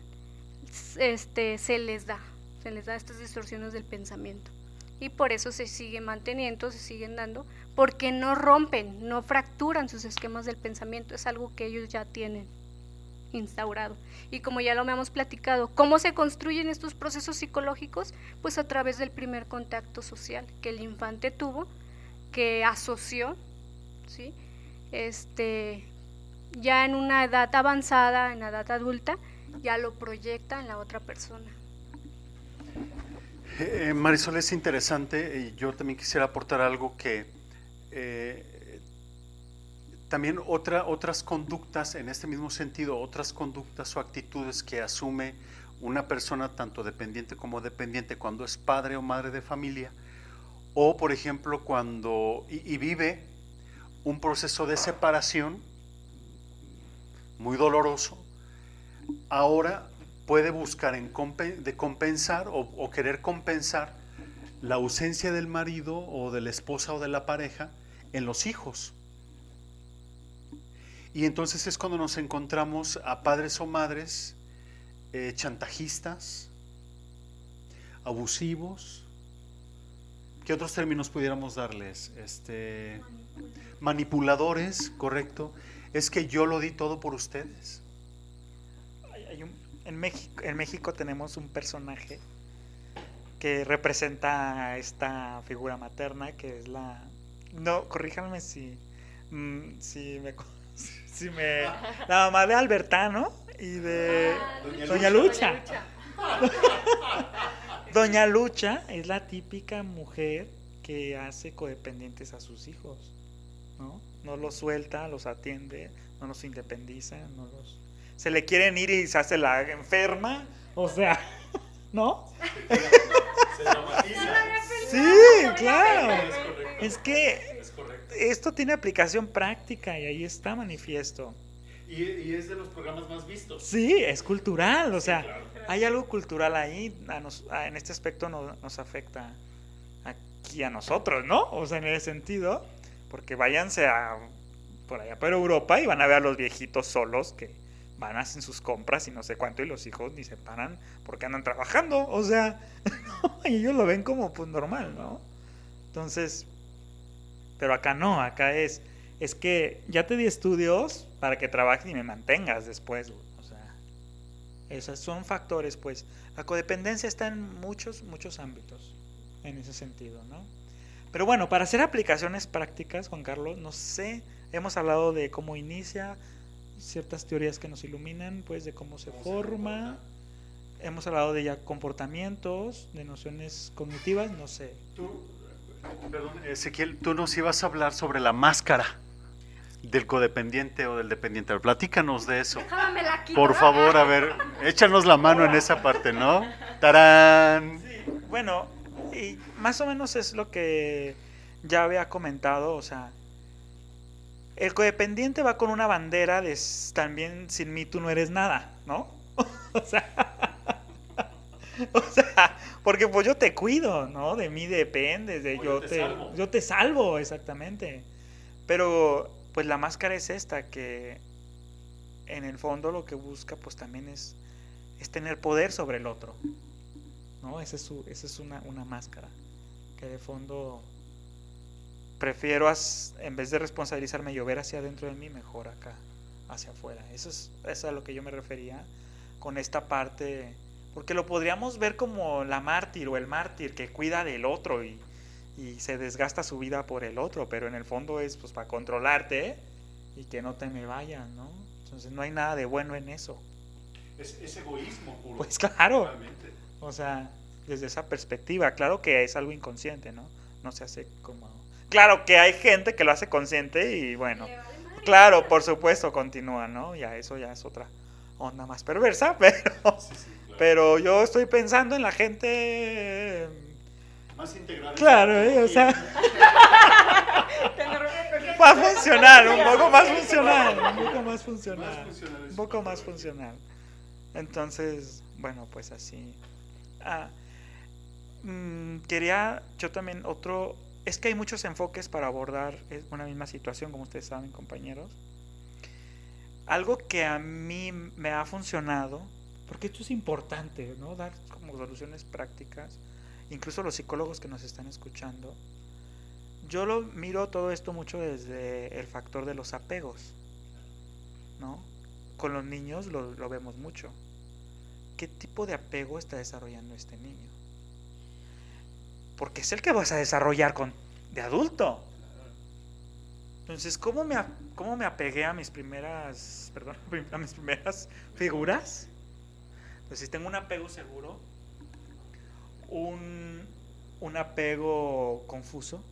este, se les da, se les da estas distorsiones del pensamiento. Y por eso se sigue manteniendo, se siguen dando, porque no rompen, no fracturan sus esquemas del pensamiento, es algo que ellos ya tienen instaurado. Y como ya lo hemos platicado, ¿cómo se construyen estos procesos psicológicos? Pues a través del primer contacto social que el infante tuvo, que asoció, ¿sí? Este, ya en una edad avanzada, en la edad adulta, ya lo proyecta en la otra persona. Eh, Marisol, es interesante y yo también quisiera aportar algo que eh, también otra, otras conductas, en este mismo sentido, otras conductas o actitudes que asume una persona tanto dependiente como dependiente cuando es padre o madre de familia, o por ejemplo cuando y, y vive un proceso de separación muy doloroso, ahora puede buscar en de compensar o, o querer compensar la ausencia del marido o de la esposa o de la pareja en los hijos. Y entonces es cuando nos encontramos a padres o madres eh, chantajistas, abusivos. ¿Qué otros términos pudiéramos darles? Este, manipuladores, correcto. Es que yo lo di todo por ustedes. En, México, en México tenemos un personaje que representa a esta figura materna que es la... No, corríjanme si, mm, si me... Si me la mamá de Albertano y de Doña Lucha. Doña Lucha es la típica mujer que hace codependientes a sus hijos, ¿no? No los suelta, los atiende, no los independiza, no los... Se le quieren ir y se hace la enferma, o sea, ¿no? Sí, claro. Es que esto tiene aplicación práctica y ahí está manifiesto. Y, es de los programas más vistos. Sí, es cultural, o sea, hay algo cultural ahí, en este aspecto nos afecta aquí a nosotros, ¿no? O sea, en ese sentido, porque váyanse a por allá por Europa y van a ver a los viejitos solos que van a hacer sus compras y no sé cuánto y los hijos ni se paran porque andan trabajando, o sea, y ellos lo ven como pues normal, ¿no? Entonces, pero acá no, acá es, es que ya te di estudios para que trabajes y me mantengas después, o sea, esos son factores, pues, la codependencia está en muchos, muchos ámbitos, en ese sentido, ¿no? Pero bueno, para hacer aplicaciones prácticas, Juan Carlos, no sé, hemos hablado de cómo inicia, ciertas teorías que nos iluminan, pues, de cómo se forma, hemos hablado de ya comportamientos, de nociones cognitivas, no sé. Tú, perdón, Ezequiel, tú nos ibas a hablar sobre la máscara del codependiente o del dependiente. Platícanos de eso. Por favor, a ver, échanos la mano en esa parte, ¿no? ¡Tarán! bueno, y más o menos es lo que ya había comentado, o sea, el codependiente va con una bandera de también sin mí tú no eres nada, ¿no? o sea, o sea, porque pues yo te cuido, ¿no? De mí dependes, de yo, te, yo te salvo, exactamente. Pero pues la máscara es esta, que en el fondo lo que busca pues también es, es tener poder sobre el otro. ¿No? Esa es, su, esa es una, una máscara. Que de fondo prefiero, en vez de responsabilizarme, llover hacia adentro de mí, mejor acá, hacia afuera. Eso es, eso es a lo que yo me refería con esta parte porque lo podríamos ver como la mártir o el mártir que cuida del otro y, se desgasta su vida por el otro, pero en el fondo es pues para controlarte y que no te me vayan, ¿no? Entonces no hay nada de bueno en eso. Es, egoísmo puro. Pues claro. O sea, desde esa perspectiva, claro que es algo inconsciente, ¿no? No se hace como... Claro que hay gente que lo hace consciente y bueno, claro, por supuesto, continúa, ¿no? Ya eso ya es otra onda más perversa, pero... Pero yo estoy pensando en la gente... Más integral. Claro, ¿eh? o sea... más funcional, un poco más funcional, un poco más funcional. Un poco más funcional. Entonces, bueno, pues así. Ah, mm, quería yo también otro... Es que hay muchos enfoques para abordar una misma situación, como ustedes saben, compañeros. Algo que a mí me ha funcionado porque esto es importante, ¿no? Dar como soluciones prácticas, incluso los psicólogos que nos están escuchando. Yo lo miro todo esto mucho desde el factor de los apegos, ¿no? Con los niños lo vemos mucho. ¿Qué tipo de apego está desarrollando este niño? Porque es el que vas a desarrollar con, de adulto. Entonces, ¿cómo me, ¿cómo me apegué a mis primeras, perdón, a mis primeras figuras? Pues si tengo un apego seguro, un, un apego confuso,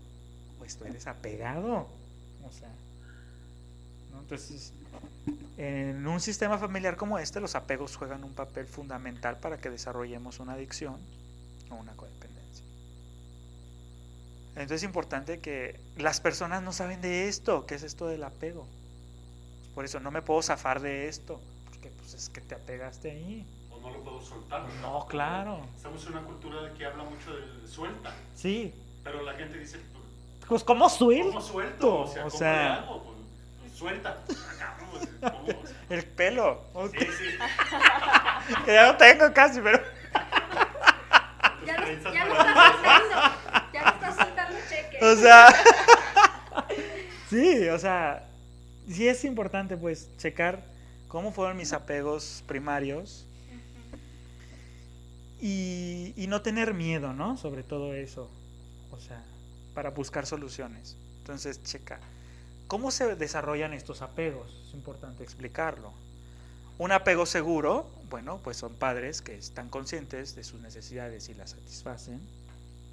pues estoy desapegado. O sea, Entonces, en un sistema familiar como este, los apegos juegan un papel fundamental para que desarrollemos una adicción o una codependencia. Entonces es importante que las personas no saben de esto, qué es esto del apego. Por eso no me puedo zafar de esto, porque pues es que te apegaste ahí no lo puedo soltar. No, claro. Estamos en una cultura que habla mucho de suelta. Sí. Pero la gente dice, pues ¿cómo suelto? ¿Cómo suelto? O sea, o sea... Pues, suelta. El pelo. Sí, sí. que ya lo tengo casi, pero... ya lo, ya estás soltando. Ya lo estás soltando cheque. O sea... sí, o sea... Sí es importante pues checar cómo fueron mis apegos primarios y, y no tener miedo, ¿no? Sobre todo eso. O sea, para buscar soluciones. Entonces, checa. ¿Cómo se desarrollan estos apegos? Es importante explicarlo. Un apego seguro, bueno, pues son padres que están conscientes de sus necesidades y las satisfacen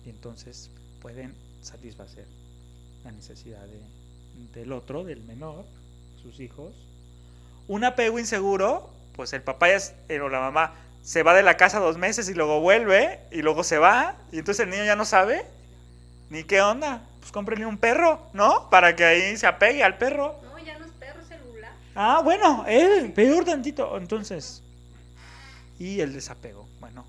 y entonces pueden satisfacer la necesidad de- del otro, del menor, sus hijos. Un apego inseguro, pues el papá ya es- eh, o la mamá se va de la casa dos meses y luego vuelve y luego se va y entonces el niño ya no sabe ni qué onda. Pues cómprenle un perro, ¿no? Para que ahí se apegue al perro. No, ya no es perro, es celular. Ah, bueno, eh, peor tantito. Entonces, y el desapego. Bueno,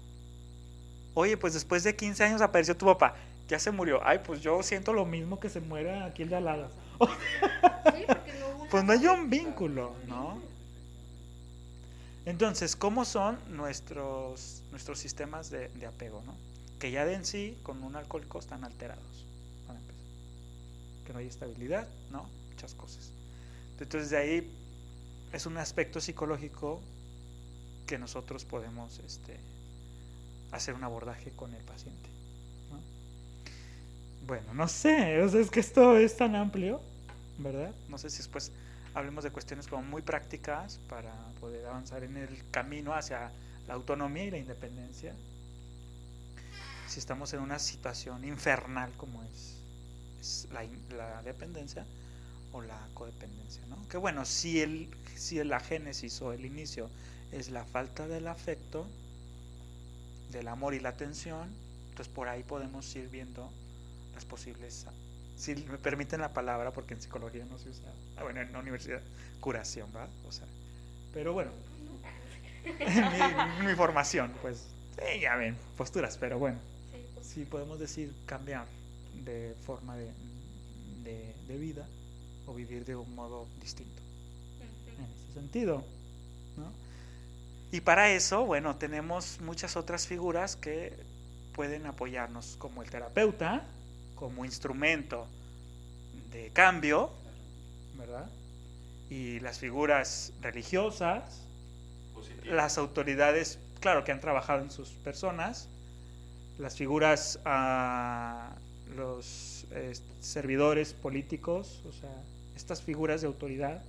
oye, pues después de 15 años apareció tu papá. Ya se murió. Ay, pues yo siento lo mismo que se muera aquí el de al lado. Sí, no Pues no hay un vínculo, ¿no? Entonces, ¿cómo son nuestros, nuestros sistemas de, de apego, no? Que ya de en sí, con un alcohólico, están alterados. para empezar. Que no hay estabilidad, ¿no? Muchas cosas. Entonces, de ahí es un aspecto psicológico que nosotros podemos este, hacer un abordaje con el paciente. ¿No? Bueno, no sé, o sea, es que esto es tan amplio, ¿verdad? No sé si después hablemos de cuestiones como muy prácticas para poder avanzar en el camino hacia la autonomía y la independencia. Si estamos en una situación infernal como es, la, la dependencia o la codependencia, ¿no? Que bueno, si, el, si la génesis o el inicio es la falta del afecto, del amor y la atención, entonces por ahí podemos ir viendo las posibles, si me permiten la palabra, porque en psicología no se usa, ah, bueno, en la universidad, curación, ¿va? O sea, pero bueno, en mi, mi formación, pues, sí, ya ven, posturas, pero bueno, pues, sí podemos decir cambiar de forma de, de, de vida o vivir de un modo distinto en ese sentido. ¿no? Y para eso, bueno, tenemos muchas otras figuras que pueden apoyarnos, como el terapeuta, como instrumento de cambio, ¿verdad? Y las figuras religiosas, las autoridades, claro, que han trabajado en sus personas, las figuras, ah, los eh, servidores políticos, o sea, estas figuras de autoridad,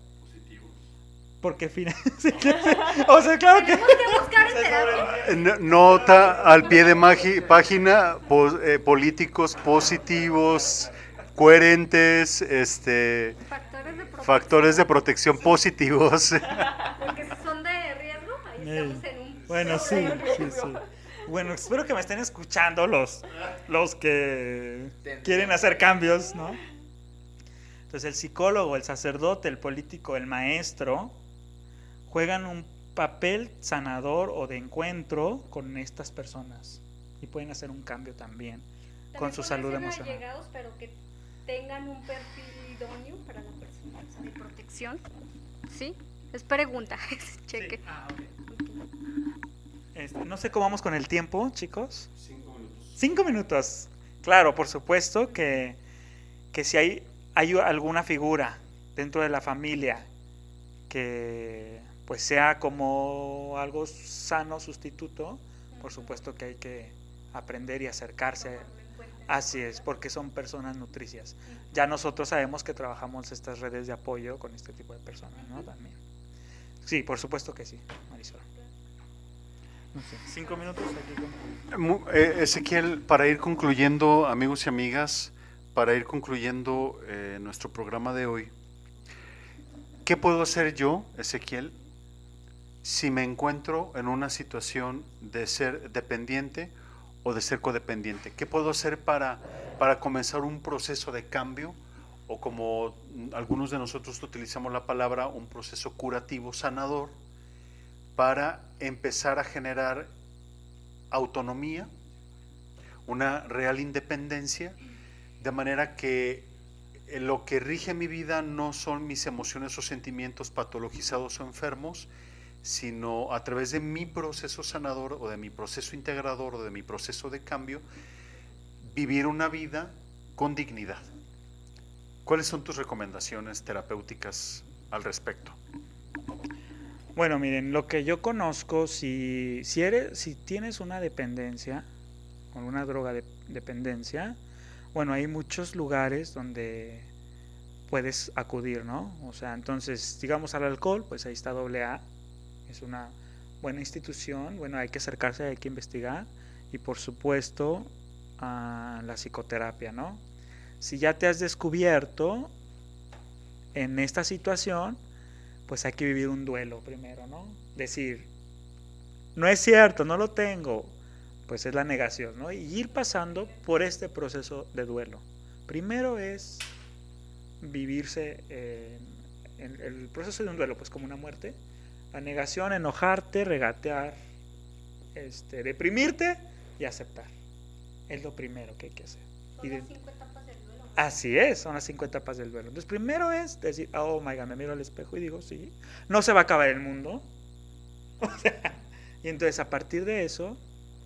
porque fina- sí, o sea, claro que buscar Nota al pie de magi- página, po- eh, políticos positivos, coherentes, este, Factores de protección. factores de protección positivos. Porque si son de riesgo, ahí estamos en un. Bueno, sí, sí, sí. Bueno, espero que me estén escuchando los, los que quieren hacer cambios, ¿no? Entonces el psicólogo, el sacerdote, el político, el maestro juegan un papel sanador o de encuentro con estas personas y pueden hacer un cambio también con su salud emocional. allegados, pero que tengan un perfil idóneo para la persona, o sea, de protección. ¿Sí? Es pregunta, es cheque. Este, no sé cómo vamos con el tiempo, chicos. Cinco minutos. Claro, por supuesto que, que si hay, hay alguna figura dentro de la familia que pues sea como algo sano sustituto, por supuesto que hay que aprender y acercarse. Así es, porque son personas nutricias. Ya nosotros sabemos que trabajamos estas redes de apoyo con este tipo de personas, ¿no? También. Sí, por supuesto que sí, Marisol. No sé, cinco minutos aquí eh, Ezequiel, para ir concluyendo, amigos y amigas, para ir concluyendo eh, nuestro programa de hoy, ¿qué puedo hacer yo, Ezequiel, si me encuentro en una situación de ser dependiente o de ser codependiente? ¿Qué puedo hacer para, para comenzar un proceso de cambio o como algunos de nosotros utilizamos la palabra, un proceso curativo, sanador, para empezar a generar autonomía, una real independencia, de manera que eh, lo que rige mi vida no son mis emociones o sentimientos patologizados o enfermos, sino a través de mi proceso sanador o de mi proceso integrador o de mi proceso de cambio, vivir una vida con dignidad. ¿Cuáles son tus recomendaciones terapéuticas al respecto? Bueno, miren, lo que yo conozco, si, si, eres, si tienes una dependencia, o una droga de, dependencia, bueno, hay muchos lugares donde puedes acudir, ¿no? O sea, entonces, digamos al alcohol, pues ahí está AA, es una buena institución, bueno, hay que acercarse, hay que investigar, y por supuesto a la psicoterapia, ¿no? Si ya te has descubierto en esta situación, pues hay que vivir un duelo primero, ¿no? Decir, no es cierto, no lo tengo, pues es la negación, ¿no? Y ir pasando por este proceso de duelo. Primero es vivirse en, el proceso de un duelo, pues como una muerte. La negación, enojarte, regatear, este, deprimirte y aceptar. Es lo primero que hay que hacer. Son las cinco etapas del duelo. Así es, son las cinco etapas del duelo. Entonces, primero es decir, oh my god, me miro al espejo y digo, sí, no se va a acabar el mundo. O sea, y entonces a partir de eso,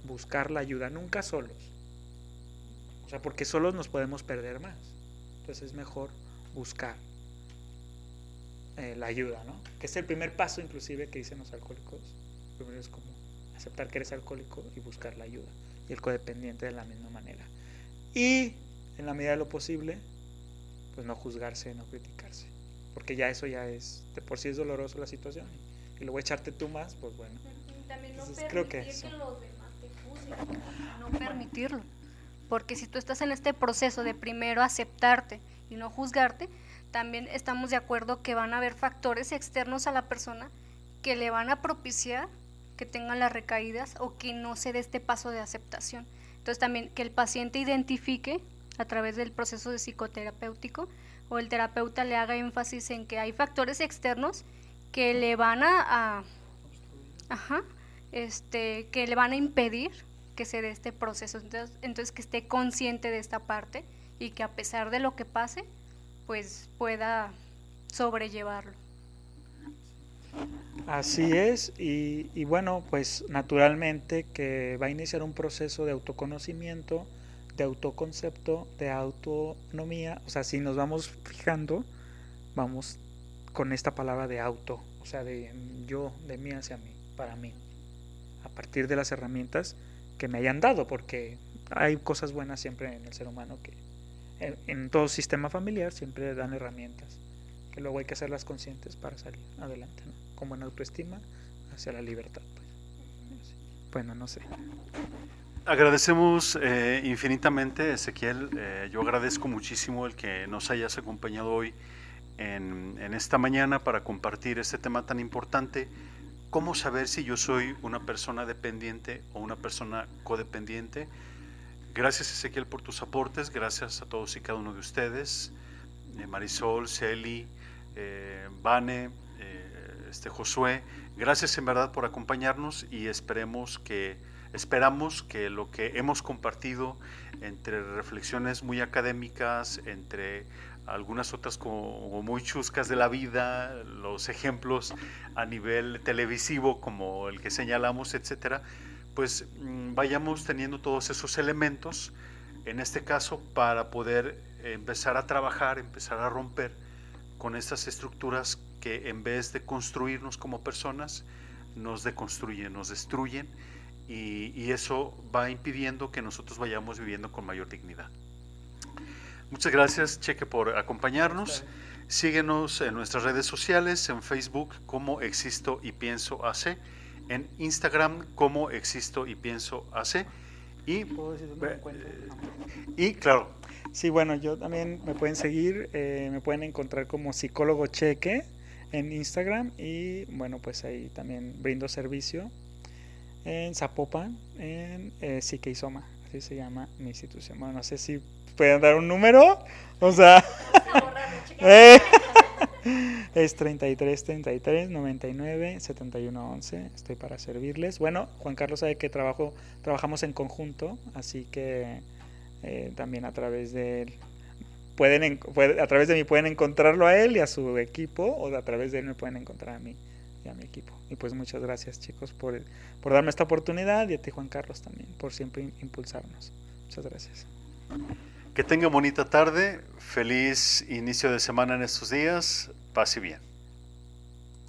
buscar la ayuda, nunca solos. O sea, porque solos nos podemos perder más. Entonces es mejor buscar eh, la ayuda, ¿no? Que es el primer paso inclusive que dicen los alcohólicos. Primero es como aceptar que eres alcohólico y buscar la ayuda. Y el codependiente de la misma manera. Y en la medida de lo posible, pues no juzgarse, no criticarse. Porque ya eso ya es, de por sí es doloroso la situación. Y, luego echarte tú más, pues bueno. También no Entonces, creo que permitir eso. que los demás te juzguen, no permitirlo. Porque si tú estás en este proceso de primero aceptarte y no juzgarte, también estamos de acuerdo que van a haber factores externos a la persona que le van a propiciar que tengan las recaídas o que no se dé este paso de aceptación. Entonces también que el paciente identifique a través del proceso de psicoterapéutico o el terapeuta le haga énfasis en que hay factores externos que le van a, a- este, que le van a impedir que se dé este proceso. Entonces, entonces que esté consciente de esta parte y que a pesar de lo que pase, pues pueda sobrellevarlo. Así es, y, y bueno, pues naturalmente que va a iniciar un proceso de autoconocimiento, de autoconcepto, de autonomía, o sea, si nos vamos fijando, vamos con esta palabra de auto, o sea, de yo, de mí hacia mí, para mí, a partir de las herramientas que me hayan dado, porque hay cosas buenas siempre en el ser humano que en, todo sistema familiar siempre dan herramientas que luego hay que hacerlas conscientes para salir adelante, ¿no? Como en autoestima hacia la libertad. Pues. Bueno, no sé. Agradecemos eh, infinitamente, Ezequiel. eh, yo agradezco muchísimo el que nos hayas acompañado hoy en, en esta mañana para compartir este tema tan importante. ¿Cómo saber si yo soy una persona dependiente o una persona codependiente? Gracias, Ezequiel, por tus aportes. Gracias a todos y cada uno de ustedes. eh, Marisol, Celi, eh, Vane, eh, este Josué. Gracias en verdad por acompañarnos y esperemos que esperamos que lo que hemos compartido entre reflexiones muy académicas, entre algunas otras como muy chuscas de la vida, los ejemplos a nivel televisivo como el que señalamos, etcétera, pues mm, vayamos teniendo todos esos elementos en este caso para poder empezar a trabajar, empezar a romper con estas estructuras que en vez de construirnos como personas, nos deconstruyen, nos destruyen y, y eso va impidiendo que nosotros vayamos viviendo con mayor dignidad. Muchas gracias, Cheque, por acompañarnos. Síguenos en nuestras redes sociales, en Facebook como Existo y Pienso AC, en Instagram como Existo y Pienso AC. Y, ¿Puedo decir dónde me encuentro? y claro, Sí, bueno, yo también me pueden seguir, eh, me pueden encontrar como psicólogo cheque en Instagram y bueno, pues ahí también brindo servicio en Zapopan, en eh, Psique y Soma, así se llama mi institución. Bueno, no sé si pueden dar un número, o sea, eh, es 33 33 99 71 11, estoy para servirles. Bueno, Juan Carlos sabe que trabajo, trabajamos en conjunto, así que eh, también a través de él pueden en- puede- a través de mí pueden encontrarlo a él y a su equipo o a través de él me pueden encontrar a mí y a mi equipo. Y pues muchas gracias chicos por, por darme esta oportunidad y a ti Juan Carlos también por siempre im- impulsarnos. Muchas gracias. Que tenga bonita tarde, feliz inicio de semana en estos días, paz y bien.